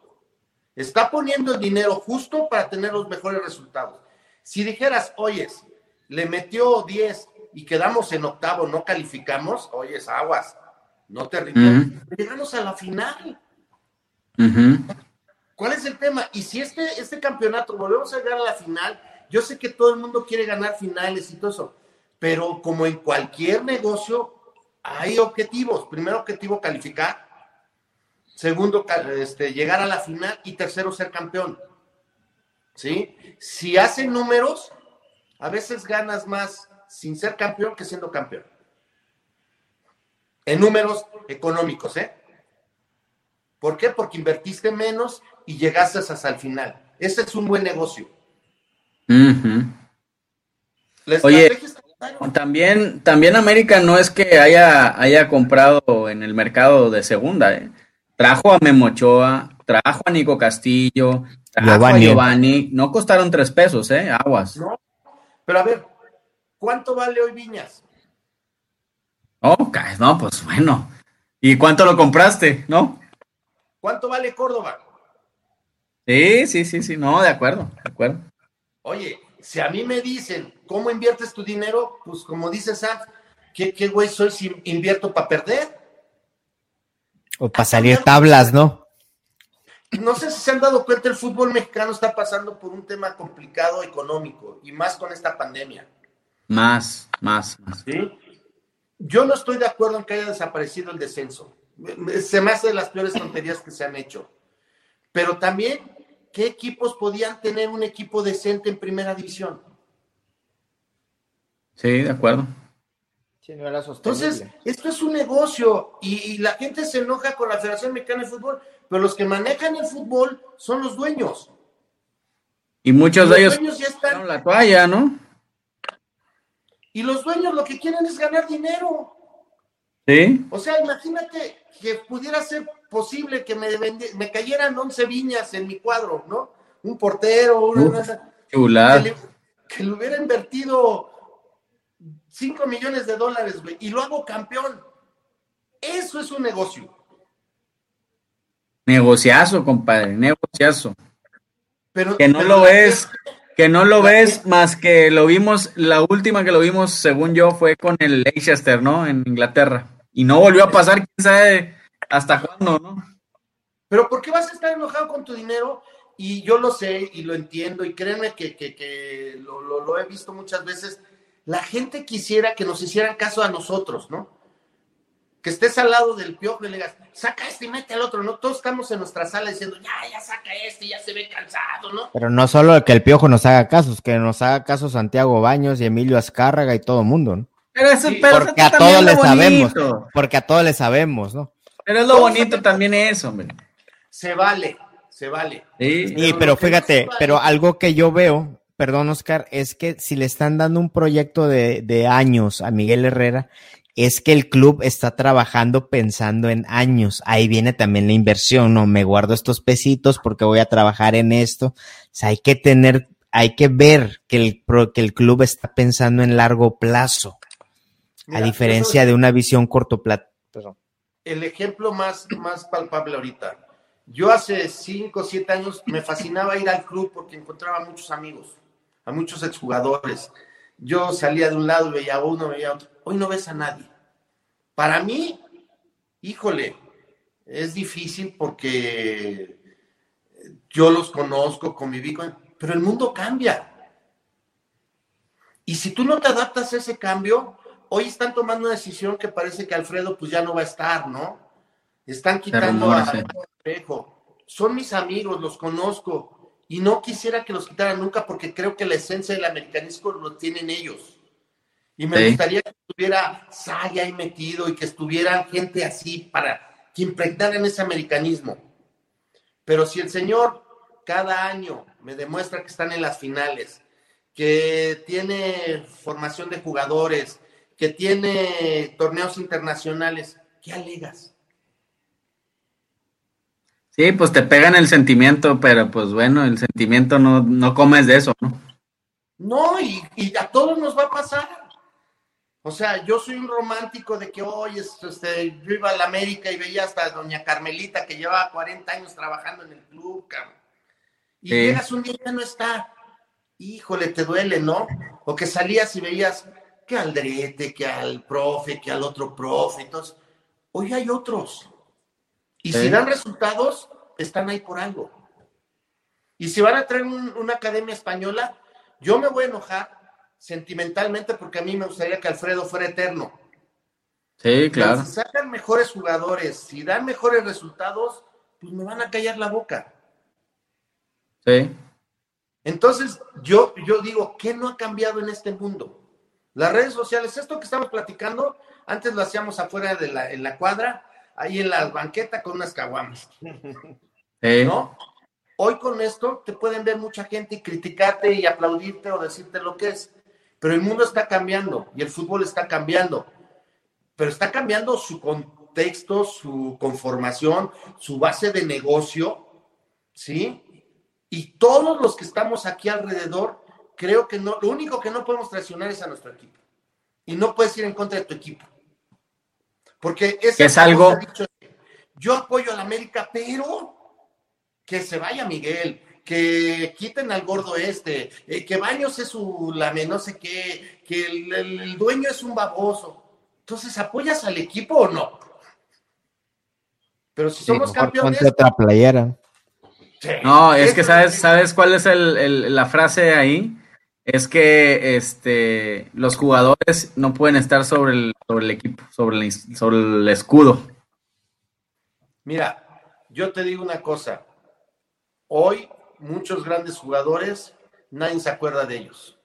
Está poniendo el dinero justo para tener los mejores resultados. Si dijeras, oyes, le metió 10 y quedamos en octavo, no calificamos, oyes, aguas, no te rindas. Llegamos a la final. ¿Cuál es el tema? Y si este, este campeonato volvemos a llegar a la final, yo sé que todo el mundo quiere ganar finales y todo eso, pero como en cualquier negocio, hay objetivos. Primer objetivo, calificar. Segundo, este, llegar a la final. Y tercero, ser campeón. ¿Sí? Si hacen números, a veces ganas más sin ser campeón que siendo campeón. En números económicos, ¿eh? ¿Por qué? Porque invertiste menos y llegaste hasta el final. Ese es un buen negocio. Oye, también, también América no es que haya, haya comprado en el mercado de segunda, ¿eh? Trajo a Memochoa, trajo a Nico Castillo, trajo a Giovanni, no costaron tres pesos, ¿eh? Aguas. No, pero a ver, ¿cuánto vale hoy Viñas? Oh, no, pues bueno. ¿Y cuánto lo compraste, no? ¿Cuánto vale Córdoba? Sí, sí, sí, sí, no, de acuerdo, de acuerdo. Oye, si a mí me dicen, ¿cómo inviertes tu dinero? Pues como dice Sam, ¿qué, qué güey soy si invierto para perder? O para salir tablas, ¿no? No sé si se han dado cuenta, el fútbol mexicano está pasando por un tema complicado económico y más con esta pandemia. Más, más, más. ¿Sí? Yo no estoy de acuerdo en que haya desaparecido el descenso. Se me hace de las peores tonterías que se han hecho. Pero también ¿qué equipos podían tener un equipo decente en primera división? Sí, de acuerdo. Sí, no era Entonces, esto es un negocio y, la gente se enoja con la Federación Mexicana de Fútbol, pero los que manejan el fútbol son los dueños. Y muchos de ellos ya están la toalla, ¿no? Y los dueños lo que quieren es ganar dinero. Sí. O sea, imagínate que pudiera ser posible que me, me cayeran 11 viñas en mi cuadro, ¿no? Un portero, una... que, le, que le hubiera invertido 5 millones de dólares, güey, y lo hago campeón. Eso es un negocio. Negociazo, compadre, negociazo. Pero, que no lo ves, que no lo ves más que lo vimos, la última que lo vimos, según yo, fue con el Leicester, ¿no? En Inglaterra. Y no volvió a pasar, quién sabe hasta cuándo, ¿no? Pero ¿por qué vas a estar enojado con tu dinero? Y yo lo sé y lo entiendo y créeme que, lo, he visto muchas veces. La gente quisiera que nos hicieran caso a nosotros, ¿no? Que estés al lado del piojo y le digas, saca este y mete al otro, ¿no? Todos estamos en nuestra sala diciendo, ya, ya saca este, ya se ve cansado, ¿no? Pero no solo que el piojo nos haga casos, que nos haga caso Santiago Baños y Emilio Azcárraga y todo el mundo, ¿no? Pero eso, porque a todos le sabemos, porque a todos le sabemos, ¿no? Pero es lo bonito también eso, hombre. Se vale, se vale. Sí, pero, fíjate, pero algo que yo veo, perdón Oscar, es que si le están dando un proyecto de, de años a Miguel Herrera, es que el club está trabajando pensando en años. Ahí viene también la inversión, ¿no? Me guardo estos pesitos porque voy a trabajar en esto. O sea, hay que tener, hay que ver que el, que el club está pensando en largo plazo a diferencia de una visión corto plazo. El ejemplo más, más palpable ahorita. Yo hace cinco o siete años me fascinaba ir al club porque encontraba muchos amigos, a muchos exjugadores. Yo salía de un lado, veía a uno, veía a otro. Hoy no ves a nadie. Para mí, híjole, es difícil porque yo los conozco, conviví con... Pero el mundo cambia. Y si tú no te adaptas a ese cambio, hoy están tomando una decisión que parece que Alfredo pues ya no va a estar, ¿no? Están quitando a Espejo. Son mis amigos, los conozco y no quisiera que los quitaran nunca porque creo que la esencia del americanismo lo tienen ellos. Y me gustaría que estuviera Saya ahí metido y que estuviera gente así para que impregnaran ese americanismo. Pero si el señor cada año me demuestra que están en las finales, que tiene formación de jugadores, que tiene torneos internacionales, ¿qué alegas? Sí, pues te pegan el sentimiento, pero pues bueno, el sentimiento no, no comes de eso, ¿no? No, y, y a todos nos va a pasar. O sea, yo soy un romántico de que hoy este, yo iba a la América y veía hasta a doña Carmelita que llevaba 40 años trabajando en el club, cabrón. Y llegas un día y ya no está. Híjole, te duele, ¿no? O que salías y veías que al Drete, que al profe, que al otro profe. Entonces, hoy hay otros. Y si dan resultados, están ahí por algo. Y si van a traer una academia española, yo me voy a enojar sentimentalmente porque a mí me gustaría que Alfredo fuera eterno. Sí, claro. si sacan mejores jugadores, si dan mejores resultados, pues me van a callar la boca. Sí. Entonces, yo, yo digo, ¿qué no ha cambiado en este mundo? Las redes sociales, esto que estamos platicando, antes lo hacíamos afuera de la, en la cuadra, ahí en la banqueta con unas caguamas. <laughs> ¿No? Hoy con esto te pueden ver mucha gente y criticarte y aplaudirte o decirte lo que es. Pero el mundo está cambiando y el fútbol está cambiando. Pero está cambiando su contexto, su conformación, su base de negocio, ¿sí? Y todos los que estamos aquí alrededor, creo que no, lo único que no podemos traicionar es a nuestro equipo. Y no puedes ir en contra de tu equipo. Porque es algo. yo apoyo a la América, pero que se vaya Miguel, que quiten al gordo este, eh, que Baños es su lame, no sé qué, que el, dueño es un baboso. Entonces, ¿apoyas al equipo o no? Pero si somos campeones. otra playera. no, es que sabes, ¿sabes cuál es la frase ahí? Es que este, los jugadores no pueden estar sobre el, sobre el equipo, sobre el, sobre el escudo. Mira, yo te digo una cosa. Hoy muchos grandes jugadores, nadie se acuerda de ellos.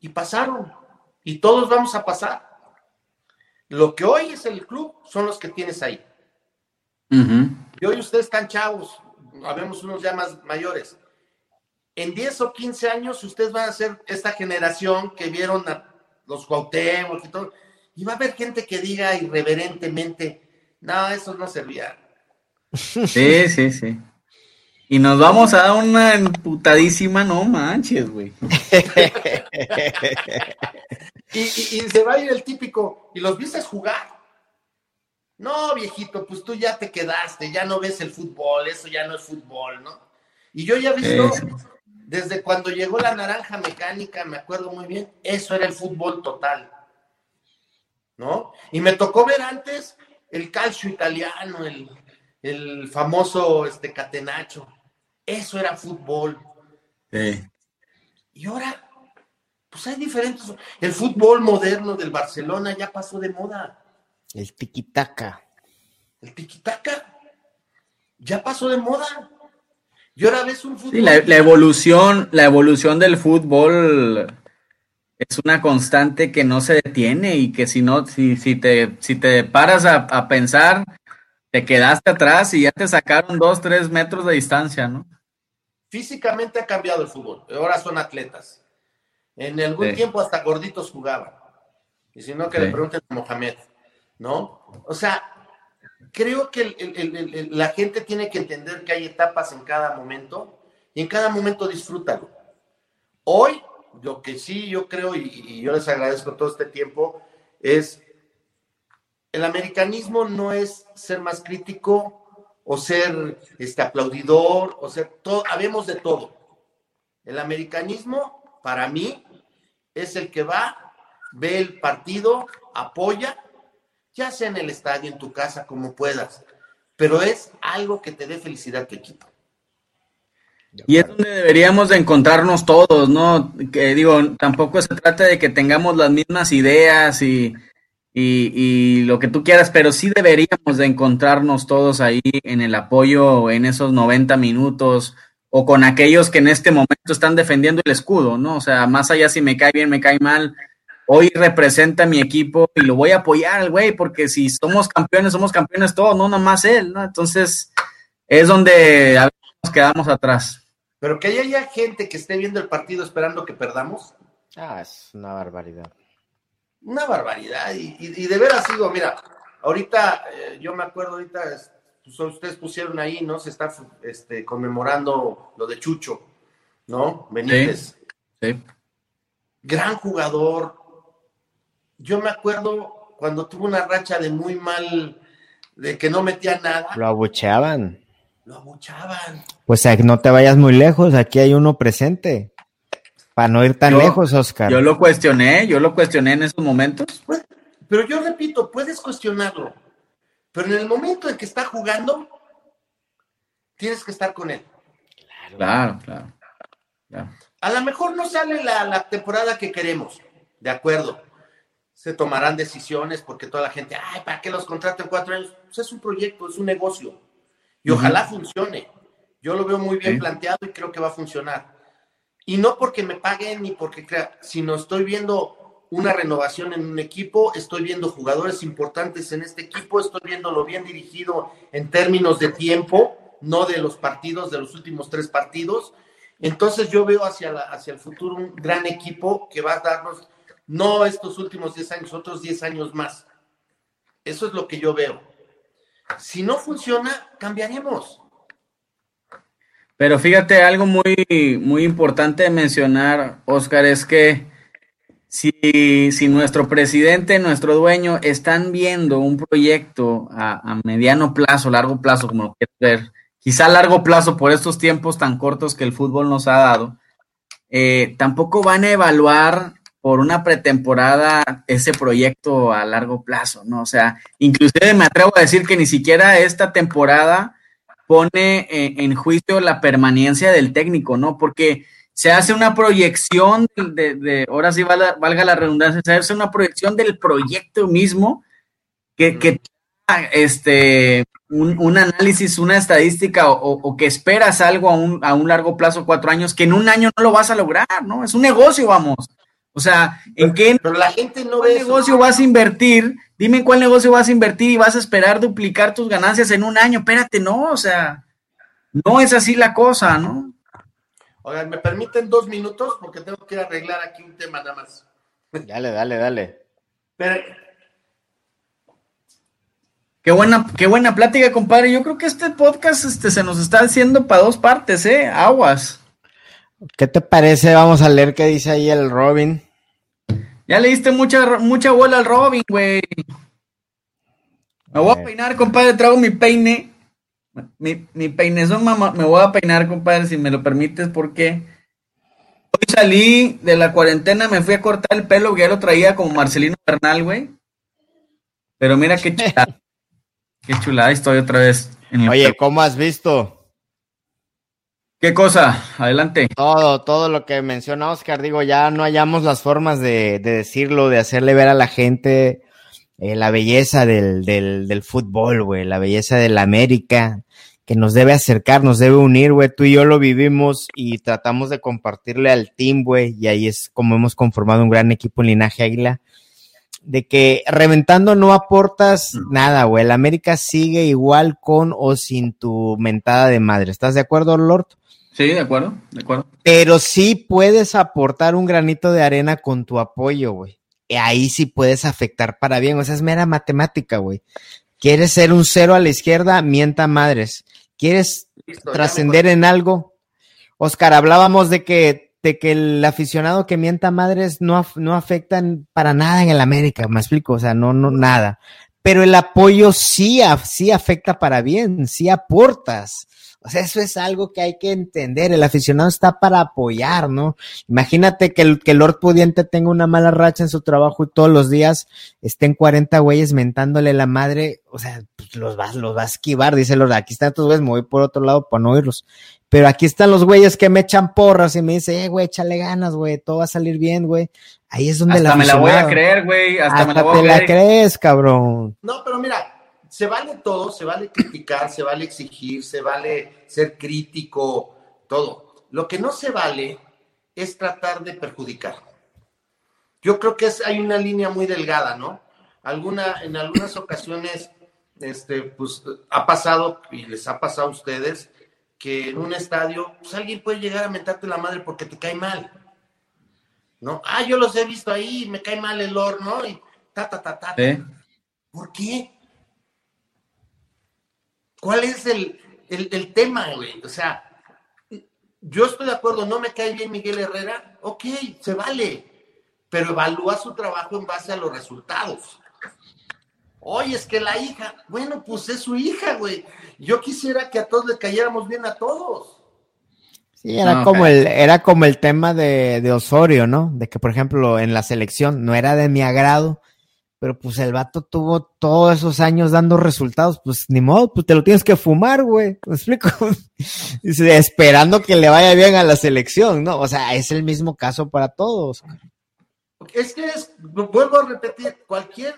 Y pasaron. Y todos vamos a pasar. Lo que hoy es el club son los que tienes ahí. Y hoy ustedes están chavos, habemos unos ya más mayores en 10 o 15 años ustedes van a ser esta generación que vieron a los Cuauhtémoc y todo, y va a haber gente que diga irreverentemente, no, eso no servía. Sí, sí, sí. Y nos vamos a dar una emputadísima, no manches, güey. <laughs> y, se va a ir el típico, ¿y los viste jugar? No, viejito, pues tú ya te quedaste, ya no ves el fútbol, eso ya no es fútbol, ¿no? Y yo ya he visto desde cuando llegó la naranja mecánica, me acuerdo muy bien, eso era el fútbol total. ¿No? Y me tocó ver antes el calcio italiano, el, famoso este, catenacho. Eso era fútbol. Y ahora, pues hay diferentes. El fútbol moderno del Barcelona ya pasó de moda. El tiquitaca. El tiquitaca ya pasó de moda. Y ahora ves un fútbol. Sí, la, evolución, la evolución del fútbol es una constante que no se detiene y que si no, si, si te, si te paras a, pensar, te quedaste atrás y ya te sacaron dos, tres metros de distancia, ¿no? Físicamente ha cambiado el fútbol. Ahora son atletas. En algún tiempo hasta gorditos jugaban. Y si no, que le pregunten a Mohamed, ¿no? O sea, creo que la gente tiene que entender que hay etapas en cada momento y en cada momento disfrútalo. Hoy, lo que sí yo creo y, yo les agradezco todo este tiempo es el americanismo no es ser más crítico o ser este aplaudidor o ser todo, habemos de todo. El americanismo para mí es el que va, ve el partido, apoya ya sea en el estadio, en tu casa, como puedas, pero es algo que te dé felicidad tu equipo. Y es donde deberíamos de encontrarnos todos, ¿no? Que digo, tampoco se trata de que tengamos las mismas ideas y, y, lo que tú quieras, pero sí deberíamos de encontrarnos todos ahí en el apoyo en esos 90 minutos o con aquellos que en este momento están defendiendo el escudo, ¿no? O sea, más allá si me cae bien, me cae mal, hoy representa a mi equipo y lo voy a apoyar al güey, porque si somos campeones, somos campeones todos, no nomás él, ¿no? Entonces, es donde a veces nos quedamos atrás. Pero que haya gente que esté viendo el partido esperando que perdamos. Ah, es una barbaridad. Una barbaridad. Y, y, de veras digo, mira, ahorita, eh, yo me acuerdo ahorita, pues, ustedes pusieron ahí, ¿no? Se está este, conmemorando lo de Chucho, ¿no? Benítez. sí. Gran jugador. Yo me acuerdo cuando tuvo una racha de muy mal, de que no metía nada. Lo abucheaban. Lo abuchaban. Pues no te vayas muy lejos, aquí hay uno presente. Para no ir tan lejos, Oscar. Yo lo cuestioné, yo lo cuestioné en esos momentos. Pues, pero yo repito, puedes cuestionarlo, pero en el momento en que está jugando, tienes que estar con él. Claro, claro. A lo mejor no sale la, la temporada que queremos, de acuerdo. Se tomarán decisiones porque toda la gente, ay, ¿para qué los contraten cuatro años? Pues es un proyecto, es un negocio. Y ojalá funcione. Yo lo veo muy bien planteado y creo que va a funcionar. Y no porque me paguen ni porque crea, sino estoy viendo una renovación en un equipo, estoy viendo jugadores importantes en este equipo, estoy viéndolo bien dirigido en términos de tiempo, no de los partidos, de los últimos tres partidos. Entonces yo veo hacia, la, hacia el futuro un gran equipo que va a darnos, no estos últimos 10 años, otros 10 años más. Eso es lo que yo veo. Si no funciona, cambiaremos. Pero fíjate, algo muy, muy importante de mencionar, Oscar, es que si, si nuestro presidente, nuestro dueño, están viendo un proyecto a, mediano plazo, largo plazo, como lo quieras ver, quizá a largo plazo por estos tiempos tan cortos que el fútbol nos ha dado, eh, tampoco van a evaluar por una pretemporada ese proyecto a largo plazo, ¿no? O sea, inclusive me atrevo a decir que ni siquiera esta temporada pone eh, en juicio la permanencia del técnico, ¿no? Porque se hace una proyección de, ahora sí valga, la redundancia, se hace una proyección del proyecto mismo que, que este, un, análisis, una estadística o, que esperas algo a un, a un largo plazo, cuatro años, que en un año no lo vas a lograr, ¿no? Es un negocio, vamos. O sea, ¿en qué pero la gente no ve negocio vas a invertir? Dime en cuál negocio vas a invertir y vas a esperar duplicar tus ganancias en un año. Espérate, no, o sea, no es así la cosa, ¿no? Oigan, ¿me permiten dos minutos? Porque tengo que arreglar aquí un tema nada más. Dale, dale, dale. Qué buena, qué buena plática, compadre. Yo creo que este podcast este, se nos está haciendo para dos partes, ¿eh? Aguas. ¿Qué te parece? Vamos a leer qué dice ahí el Robin. Ya le diste mucha, mucha bola al Robin, güey. Me voy a peinar, compadre, traigo mi peine. Mi, mi peinezón, mamá, me voy a peinar, compadre, si me lo permites, porque hoy salí de la cuarentena, me fui a cortar el pelo, que ya lo traía como Marcelino Bernal, güey. Pero mira qué chulada. <laughs> qué chulada estoy otra vez. En Oye, ¿cómo has visto? ¿Qué cosa? Adelante. Todo, todo lo que menciona Oscar, digo, ya no hallamos las formas de, decirlo, de hacerle ver a la gente eh, la belleza del, del, del fútbol, güey, la belleza de la América, que nos debe acercar, nos debe unir, güey. Tú y yo lo vivimos y tratamos de compartirle al team, güey, y ahí es como hemos conformado un gran equipo en Linaje Águila. De que reventando no aportas nada, güey. El América sigue igual con o sin tu mentada de madre. ¿Estás de acuerdo, Lord? Sí, de acuerdo, de acuerdo. Pero sí puedes aportar un granito de arena con tu apoyo, güey. Ahí sí puedes afectar para bien. O sea, es mera matemática, güey. ¿Quieres ser un cero a la izquierda? Mienta madres. ¿Quieres trascender en algo? Oscar, hablábamos de que, de que el aficionado que mienta madres no, no afectan para nada en el América, me explico, o sea, no, no, nada. Pero el apoyo sí, sí afecta para bien, sí aportas. O sea, eso es algo que hay que entender. El aficionado está para apoyar, ¿no? Imagínate que el, que Lord Pudiente tenga una mala racha en su trabajo y todos los días estén 40 güeyes mentándole la madre. O sea, pues los vas, los va a esquivar, dice Lord. Aquí están tus güeyes, me voy por otro lado para no oírlos. Pero aquí están los güeyes que me echan porras y me dicen, eh, güey, échale ganas, güey, todo va a salir bien, güey. Ahí es donde Hasta me la voy a creer, güey. Hasta, me la voy te la crees, cabrón. No, pero mira, se vale todo, se vale criticar, se vale exigir, se vale ser crítico, todo. Lo que no se vale es tratar de perjudicar. Yo creo que es, hay una línea muy delgada, ¿no? Alguna, en algunas ocasiones, este, pues, ha pasado, y les ha pasado a ustedes, que en un estadio, pues alguien puede llegar a mentarte la madre porque te cae mal. ¿No? Ah, yo los he visto ahí, me cae mal el horno y ta, ta, ta, ta. ¿Por qué? ¿Cuál es el, el tema, güey? O sea, yo estoy de acuerdo, no me cae bien Miguel Herrera, ok, se vale, pero evalúa su trabajo en base a los resultados. Oye, es que la hija, bueno, pues es su hija, güey. Yo quisiera que a todos le cayéramos bien a todos. Sí, era, como, el, era como el tema de, de, Osorio, ¿no? De que, por ejemplo, en la selección no era de mi agrado, pero pues el vato tuvo todos esos años dando resultados, pues ni modo, pues te lo tienes que fumar, güey. ¿Me explico? <laughs> Esperando que le vaya bien a la selección, ¿no? O sea, es el mismo caso para todos. Es que es, vuelvo a repetir, cualquier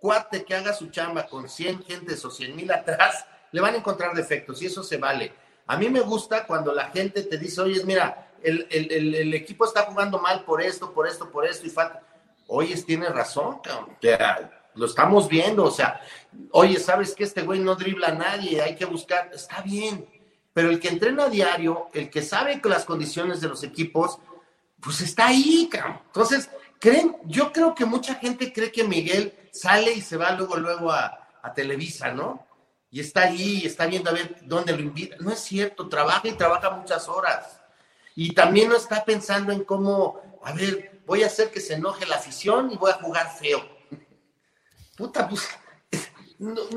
cuate que haga su chamba con 100 gentes o 100 mil atrás, le van a encontrar defectos y eso se vale. A mí me gusta cuando la gente te dice, oye, mira, el, el, el, equipo está jugando mal por esto, por esto, por esto y falta. Oye, tiene razón, cabrón. lo estamos viendo, o sea, oye, ¿sabes que Este güey no dribla a nadie, hay que buscar, está bien. Pero el que entrena a diario, el que sabe las condiciones de los equipos, pues está ahí, cabrón. Entonces, creen, yo creo que mucha gente cree que Miguel sale y se va luego, luego a, a Televisa, ¿no? y está ahí, está viendo a ver dónde lo invita. No es cierto, trabaja y trabaja muchas horas. Y también no está pensando en cómo, a ver, voy a hacer que se enoje la afición y voy a jugar feo. Puta, pues,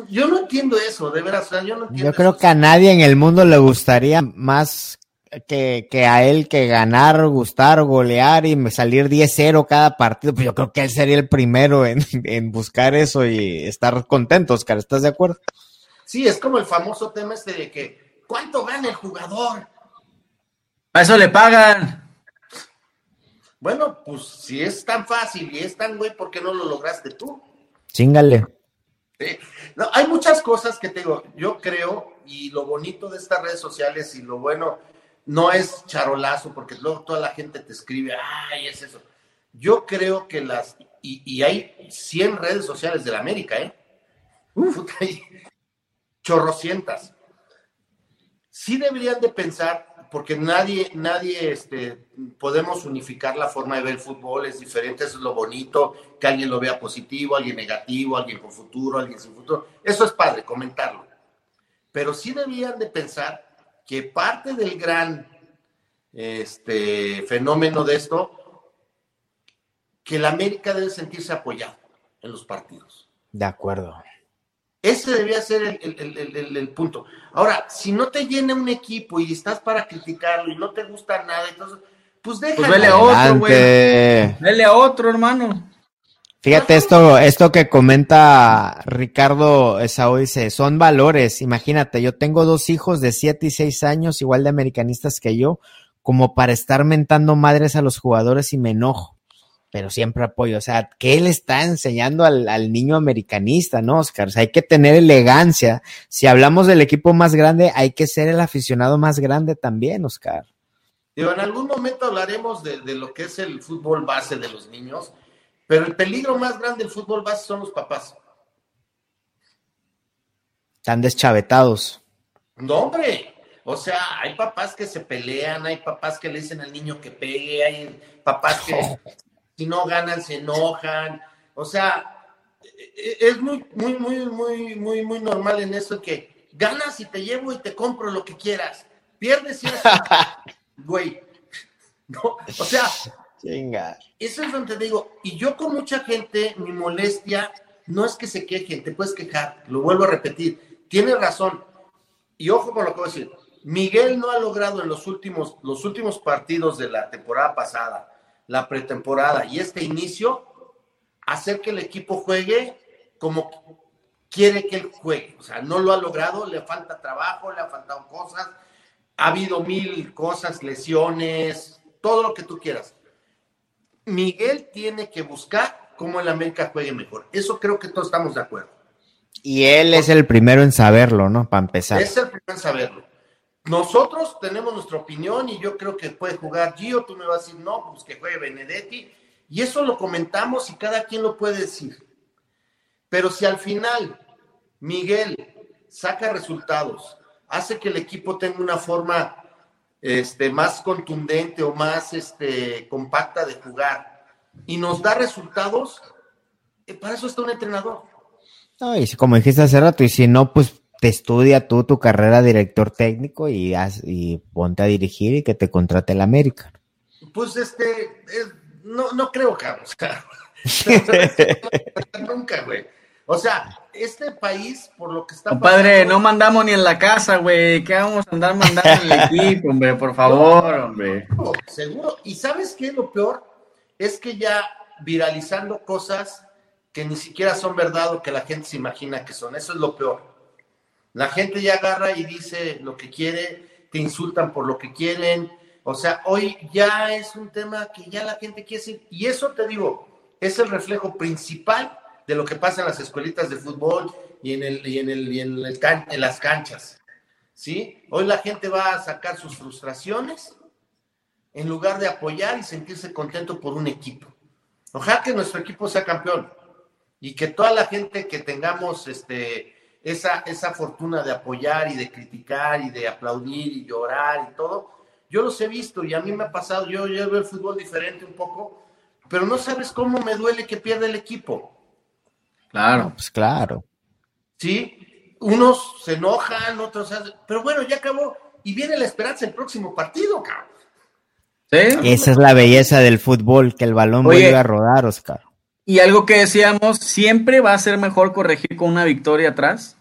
yo no entiendo eso, de veras, yo no entiendo. Yo creo que a nadie en el mundo le gustaría más que, que, a él que ganar, gustar, golear y salir 10-0 cada partido, pues yo creo que él sería el primero en, <laughs> en buscar eso y estar contento, Oscar, ¿estás de acuerdo? Sí, es como el famoso tema este de que, ¿cuánto gana el jugador? A eso le pagan. Bueno, pues si es tan fácil y es tan güey, ¿por qué no lo lograste tú? Chingale. No, hay muchas cosas que tengo, yo creo, y lo bonito de estas redes sociales y lo bueno, no es charolazo, porque luego toda la gente te escribe, ay, es eso. Yo creo que las, y, y hay 100 redes sociales de la América, ¿eh? Uf, chorrocientas. Sí deberían de pensar, porque nadie, nadie, este, podemos unificar la forma de ver el fútbol, es diferente, eso es lo bonito, que alguien lo vea positivo, alguien negativo, alguien con futuro, alguien sin futuro. Eso es padre, comentarlo. Pero sí deberían de pensar que parte del gran este, fenómeno de esto, que la América debe sentirse apoyado en los partidos. De acuerdo. Ese debía ser el, punto. Ahora, si no te llena un equipo y estás para criticarlo y no te gusta nada, entonces, pues déjalo. Pues vele a otro, güey. Vele a otro, hermano. Fíjate esto, esto que comenta Ricardo Esaú dice, son valores. Imagínate, yo tengo dos hijos de siete y seis años, igual de americanistas que yo, como para estar mentando madres a los jugadores y me enojo pero siempre apoyo. O sea, ¿qué le está enseñando al, niño americanista, no, Oscar? O sea, hay que tener elegancia. Si hablamos del equipo más grande, hay que ser el aficionado más grande también, Oscar. Digo, en algún momento hablaremos de, lo que es el fútbol base de los niños, pero el peligro más grande del fútbol base son los papás. Están deschavetados. No, hombre. O sea, hay papás que se pelean, hay papás que le dicen al niño que pegue, hay papás que <laughs> si no ganan se enojan. O sea, e, e, es muy, muy, muy, muy, muy, muy normal en eso que ganas y te llevo y te compro lo que quieras. Pierdes y <laughs> güey. No, o sea, eso es donde te digo, y yo con mucha gente, mi molestia no es que se quejen, te puedes quejar, lo vuelvo a repetir, tiene razón. Y ojo con lo que voy a decir, Miguel no ha logrado en los últimos, los últimos partidos de la temporada pasada la pretemporada y este inicio, hacer que el equipo juegue como quiere que él juegue. O sea, no lo ha logrado, le falta trabajo, le han faltado cosas, ha habido mil cosas, lesiones, todo lo que tú quieras. Miguel tiene que buscar cómo el América juegue mejor. Eso creo que todos estamos de acuerdo. Y él es el primero en saberlo, ¿no? Para empezar. Es el primero en saberlo. Nosotros tenemos nuestra opinión y yo creo que puede jugar Gio, tú me vas a decir, no, pues que juegue Benedetti, y eso lo comentamos y cada quien lo puede decir. Pero si al final Miguel saca resultados, hace que el equipo tenga una forma este, más contundente o más este, compacta de jugar y nos da resultados, eh, para eso está un entrenador. No, y como dijiste hace rato, y si no, pues te estudia tú tu carrera de director técnico y, haz, y ponte a dirigir y que te contrate el América. Pues este, no, no creo, Carlos. <laughs> Nunca, güey. O sea, este país, por lo que está Compadre, no mandamos ni en la casa, güey. ¿Qué vamos a andar mandando en el <laughs> equipo, hombre? Por favor, hombre. Seguro. ¿Y sabes qué es lo peor? Es que ya viralizando cosas que ni siquiera son verdad o que la gente se imagina que son. Eso es lo peor. La gente ya agarra y dice lo que quiere, te insultan por lo que quieren. O sea, hoy ya es un tema que ya la gente quiere decir. Y eso te digo, es el reflejo principal de lo que pasa en las escuelitas de fútbol y en, el, y en, el, y en, el en las canchas. ¿sí? Hoy la gente va a sacar sus frustraciones en lugar de apoyar y sentirse contento por un equipo. Ojalá que nuestro equipo sea campeón y que toda la gente que tengamos este, esa, esa fortuna de apoyar y de criticar y de aplaudir y llorar y todo, yo los he visto y a mí me ha pasado, yo, yo veo el fútbol diferente un poco, pero no sabes cómo me duele que pierda el equipo. Claro. pues claro. Sí, unos se enojan, otros hacen, pero bueno, ya acabó y viene la esperanza el próximo partido, cabrón. ¿Sí? Esa es la belleza del fútbol, que el balón vuelve a rodar, Oscar. Y algo que decíamos, siempre va a ser mejor corregir con una victoria atrás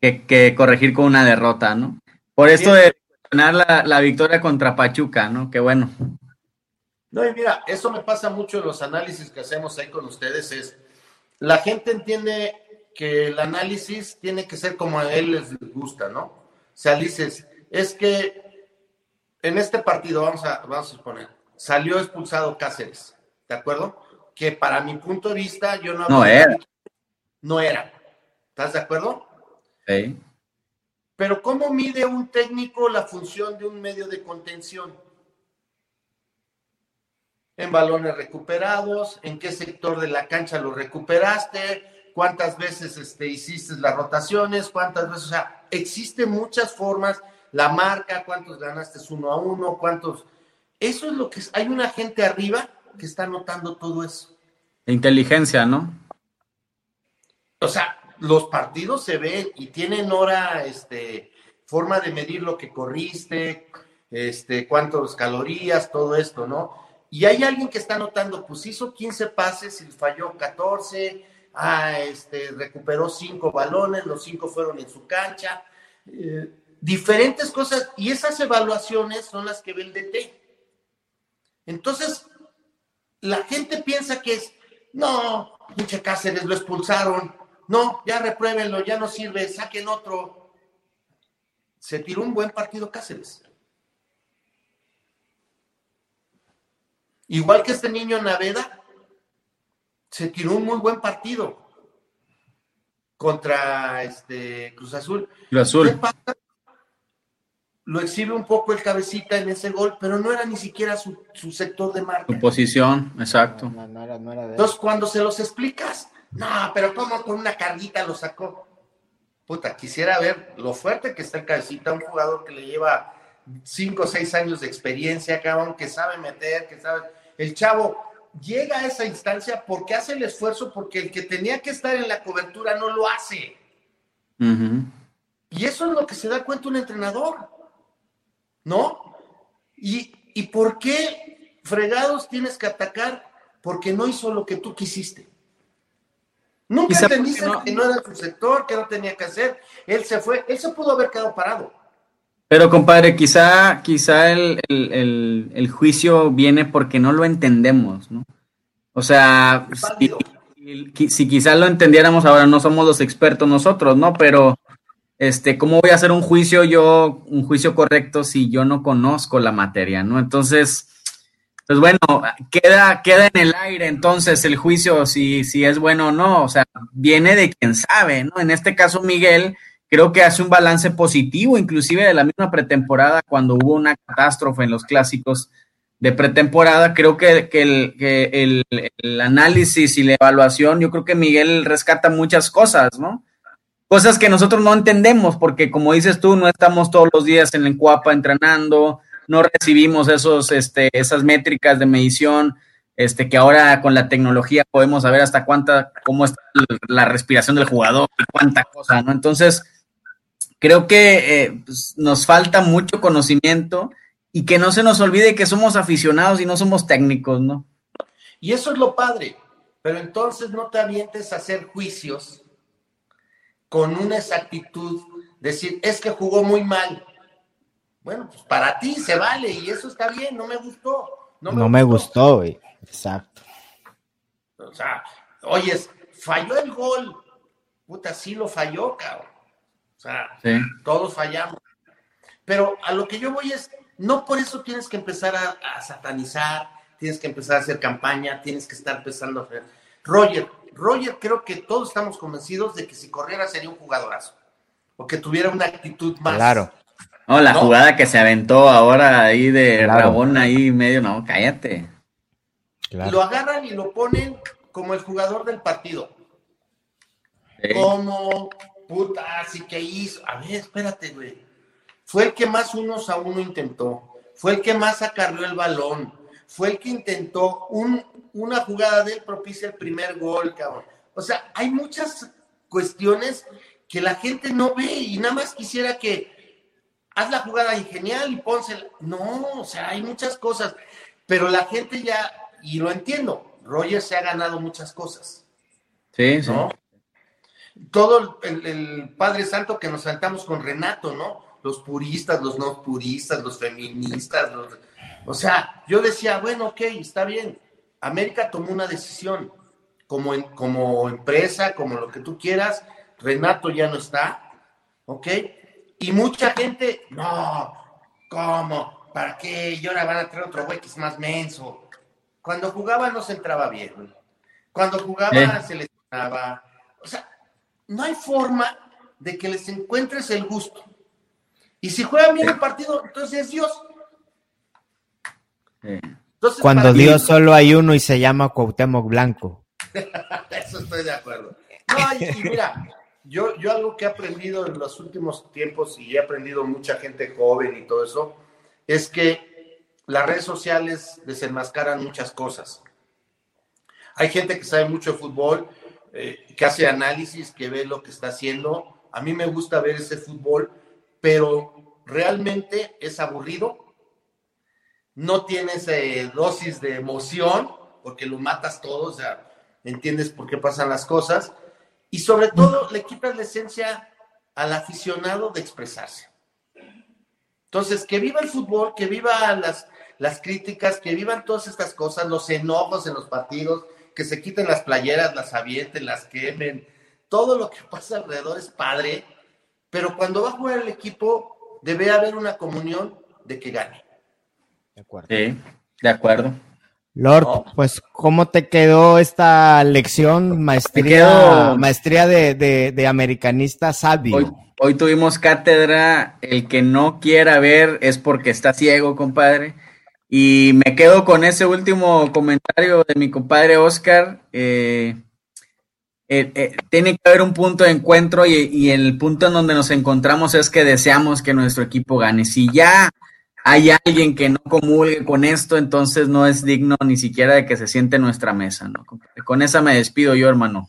que, corregir con una derrota, ¿no? Por esto de ganar la, la, victoria contra Pachuca, ¿no? Que bueno. No, y mira, eso me pasa mucho en los análisis que hacemos ahí con ustedes, es la gente entiende que el análisis tiene que ser como a él les gusta, ¿no? O sea, dices, es que en este partido, vamos a, vamos a suponer, salió expulsado Cáceres, ¿de acuerdo? Que para mi punto de vista, yo no... No era. No era. ¿Estás de acuerdo? Sí. Pero ¿cómo mide un técnico la función de un medio de contención? en balones recuperados, en qué sector de la cancha lo recuperaste, cuántas veces este, hiciste las rotaciones, cuántas veces, o sea, existen muchas formas, la marca, cuántos ganaste uno a uno, cuántos... Eso es lo que es, hay una gente arriba que está notando todo eso. Inteligencia, ¿no? O sea, los partidos se ven y tienen hora, este, forma de medir lo que corriste, este, cuántas calorías, todo esto, ¿no? y hay alguien que está notando, pues hizo 15 pases y falló 14, ah, este, recuperó 5 balones, los 5 fueron en su cancha, eh, diferentes cosas, y esas evaluaciones son las que ve el DT. Entonces, la gente piensa que es, no, pinche Cáceres lo expulsaron, no, ya repruébenlo, ya no sirve, saquen otro. Se tiró un buen partido Cáceres. Igual que este niño Naveda, se tiró un muy buen partido contra este Cruz Azul. Cruz Azul. Lo exhibe un poco el cabecita en ese gol, pero no era ni siquiera su, sector de marca. Su posición, exacto. Entonces, cuando se los explicas, no, pero ¿cómo con una carguita lo sacó? Puta, quisiera ver lo fuerte que está el cabecita, un jugador que le lleva cinco o seis años de experiencia, cabrón, que sabe meter, que sabe. El chavo llega a esa instancia porque hace el esfuerzo, porque el que tenía que estar en la cobertura no lo hace. Y eso es lo que se da cuenta un entrenador, ¿no? ¿Y, y por qué fregados tienes que atacar? Porque no hizo lo que tú quisiste. Nunca entendiste que no era su sector, que no tenía que hacer. Él se fue, él se pudo haber quedado parado. Pero compadre, quizá, quizá el, el, juicio viene porque no lo entendemos, ¿no? O sea, si, si, quizá lo entendiéramos ahora, no somos los expertos nosotros, ¿no? Pero, este, ¿cómo voy a hacer un juicio yo, un juicio correcto si yo no conozco la materia, ¿no? Entonces, pues bueno, queda, queda en el aire entonces el juicio si, si es bueno o no, o sea, viene de quien sabe, ¿no? En este caso, Miguel creo que hace un balance positivo, inclusive de la misma pretemporada, cuando hubo una catástrofe en los clásicos de pretemporada. Creo que, el, análisis y la evaluación, yo creo que Miguel rescata muchas cosas, ¿no? cosas que nosotros no entendemos, porque como dices tú, no estamos todos los días en el Cuapa entrenando, no recibimos esos, este, esas métricas de medición, este, que ahora con la tecnología podemos saber hasta cuánta, cómo está la respiración del jugador y cuánta cosa, ¿no? Entonces, creo que eh, pues, nos falta mucho conocimiento y que no se nos olvide que somos aficionados y no somos técnicos, ¿no? Y eso es lo padre, pero entonces no te avientes a hacer juicios con una exactitud, decir, es que jugó muy mal. Bueno, pues para ti se vale y eso está bien, no me gustó. No me, no me gustó, güey. Exacto. O sea, oyes, falló el gol. Puta, sí lo falló, cabrón. O sea, todos fallamos. Pero a lo que yo voy es, no por eso tienes que empezar a, satanizar, tienes que empezar a hacer campaña, tienes que estar empezando a hacer. Roger, Roger, creo que todos estamos convencidos de que si corriera sería un jugadorazo. O que tuviera una actitud más. Claro. No, la jugada que se aventó ahora ahí de Rabón ahí medio, no, cállate. Lo agarran y lo ponen como el jugador del partido. Como, puta, así que hizo. A ver, espérate, güey. Fue el que más unos a uno intentó. Fue el que más acarrió el balón. Fue el que intentó un, una jugada de él propicia el primer gol, cabrón. O sea, hay muchas cuestiones que la gente no ve y nada más quisiera que haz la jugada genial y pónsela. No, o sea, hay muchas cosas, pero la gente ya, y lo entiendo, Roger se ha ganado muchas cosas. Sí, ¿no? Todo el, Padre Santo que nos saltamos con Renato, ¿no? Los puristas, los no puristas, los feministas, o sea, yo decía, bueno, ok, está bien. América tomó una decisión como, como empresa, como lo que tú quieras. Renato ya no está, ¿ok? Y mucha gente, no, ¿cómo? ¿Para qué? Y ahora van a traer otro güey que es más menso. Cuando jugaba no se entraba bien. Cuando jugaba se les entraba. O sea, no hay forma de que les encuentres el gusto. Y si juegan bien el partido, entonces es Dios. Cuando Dios solo hay uno y se llama Cuauhtémoc Blanco. <laughs> Eso estoy de acuerdo. No, y, mira, yo, yo algo que he aprendido en los últimos tiempos y he aprendido mucha gente joven y todo eso, es que las redes sociales desenmascaran muchas cosas. Hay gente que sabe mucho de fútbol, eh, que hace análisis, que ve lo que está haciendo. A mí me gusta ver ese fútbol, pero realmente es aburrido no tienes dosis de emoción, porque lo matas todo, o sea, entiendes por qué pasan las cosas, y sobre todo le quitas la esencia al aficionado de expresarse. Entonces, que viva el fútbol, que viva las, las críticas, que vivan todas estas cosas, los enojos en los partidos, que se quiten las playeras, las avienten, las quemen, todo lo que <laughs> pasa alrededor es padre, pero cuando va a jugar el equipo debe haber una comunión de que gane. De acuerdo. Sí, de acuerdo. Lord, pues, ¿cómo te quedó esta lección, maestría, maestría de, americanista sabio? Hoy, tuvimos cátedra, el que no quiera ver es porque está ciego, compadre. Y me quedo con ese último comentario de mi compadre Oscar. Eh, eh, eh, tiene que haber un punto de encuentro y, y, el punto en donde nos encontramos es que deseamos que nuestro equipo gane. Si ya hay alguien que no comulgue con esto, entonces no es digno ni siquiera de que se siente en nuestra mesa. Con esa me despido yo, hermano.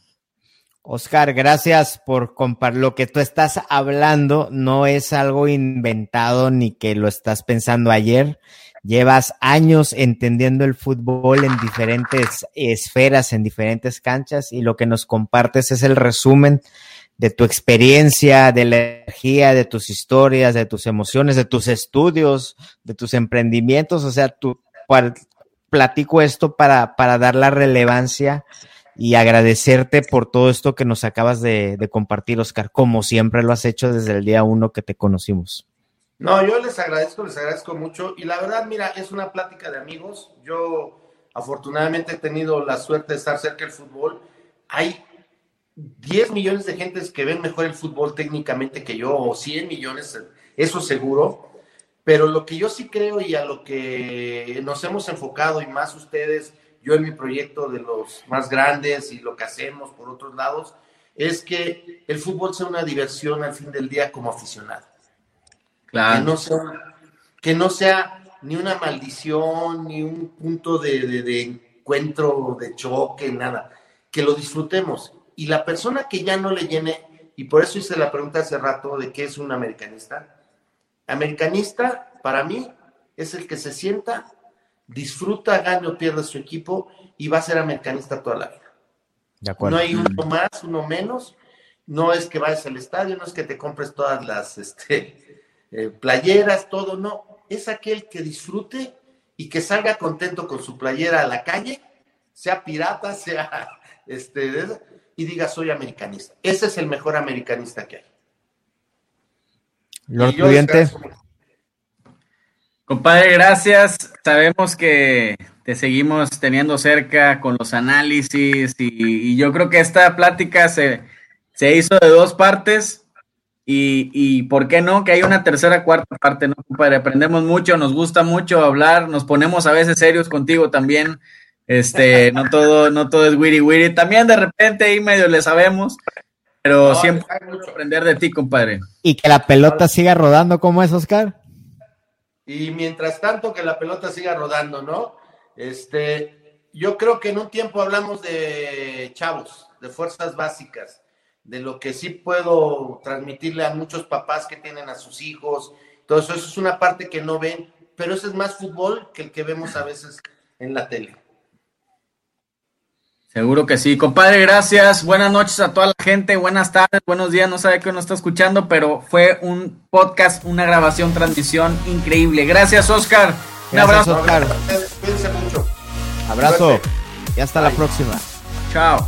Oscar, gracias por compartir. Lo que tú estás hablando no es algo inventado ni que lo estás pensando ayer. Llevas años entendiendo el fútbol en diferentes esferas, en diferentes canchas, y lo que nos compartes es el resumen de tu experiencia, de la energía, de tus historias, de tus emociones, de tus estudios, de tus emprendimientos. O sea, tú platico esto para, para dar la relevancia y agradecerte por todo esto que nos acabas de, de, compartir, Oscar, como siempre lo has hecho desde el día uno que te conocimos. No, yo les agradezco, les agradezco mucho. Y la verdad, mira, es una plática de amigos. Yo afortunadamente he tenido la suerte de estar cerca del fútbol. Hay 10 millones de gentes que ven mejor el fútbol técnicamente que yo, o 100 millones, eso seguro. Pero lo que yo sí creo y a lo que nos hemos enfocado, y más ustedes, yo en mi proyecto de los más grandes y lo que hacemos por otros lados, es que el fútbol sea una diversión al fin del día como aficionado. Claro. Que no sea, que no sea ni una maldición, ni un punto de, de, de encuentro, de choque, nada. Que lo disfrutemos. Y la persona que ya no le llene, y por eso hice la pregunta hace rato de qué es un americanista. Americanista, para mí, es el que se sienta, disfruta, gane o pierda su equipo y va a ser americanista toda la vida. De acuerdo. No hay uno más, uno menos. No es que vayas al estadio, no es que te compres todas las este, eh, playeras, todo, no. Es aquel que disfrute y que salga contento con su playera a la calle, sea pirata, sea <laughs> este, y diga soy americanista. Ese es el mejor americanista que hay. Lord yo Pudiente. Compadre, gracias. Sabemos que te seguimos teniendo cerca con los análisis y, y yo creo que esta plática se, se hizo de dos partes y, y ¿por qué no? Que hay una tercera, cuarta parte, ¿no, compadre? Aprendemos mucho, nos gusta mucho hablar, nos ponemos a veces serios contigo también. Este, no todo, no todo es wiri wiri. También de repente ahí medio le sabemos, pero No, siempre hay mucho. aprender de ti, compadre. Y que la pelota siga rodando como es, Oscar. Y mientras tanto que la pelota siga rodando, ¿no? Este, yo creo que en un tiempo hablamos de chavos, de fuerzas básicas, de lo que sí puedo transmitirle a muchos papás que tienen a sus hijos. Todo eso, eso es una parte que no ven, pero eso es más fútbol que el que vemos a veces en la tele. Seguro que sí. Compadre, gracias. Buenas noches a toda la gente. Buenas tardes, buenos días. No sabe que nos está escuchando, pero fue un podcast, una grabación, transmisión increíble. Gracias, Oscar. Un abrazo. Oscar. Cuídense mucho. Abrazo. Suerte. Y hasta la próxima. Chao.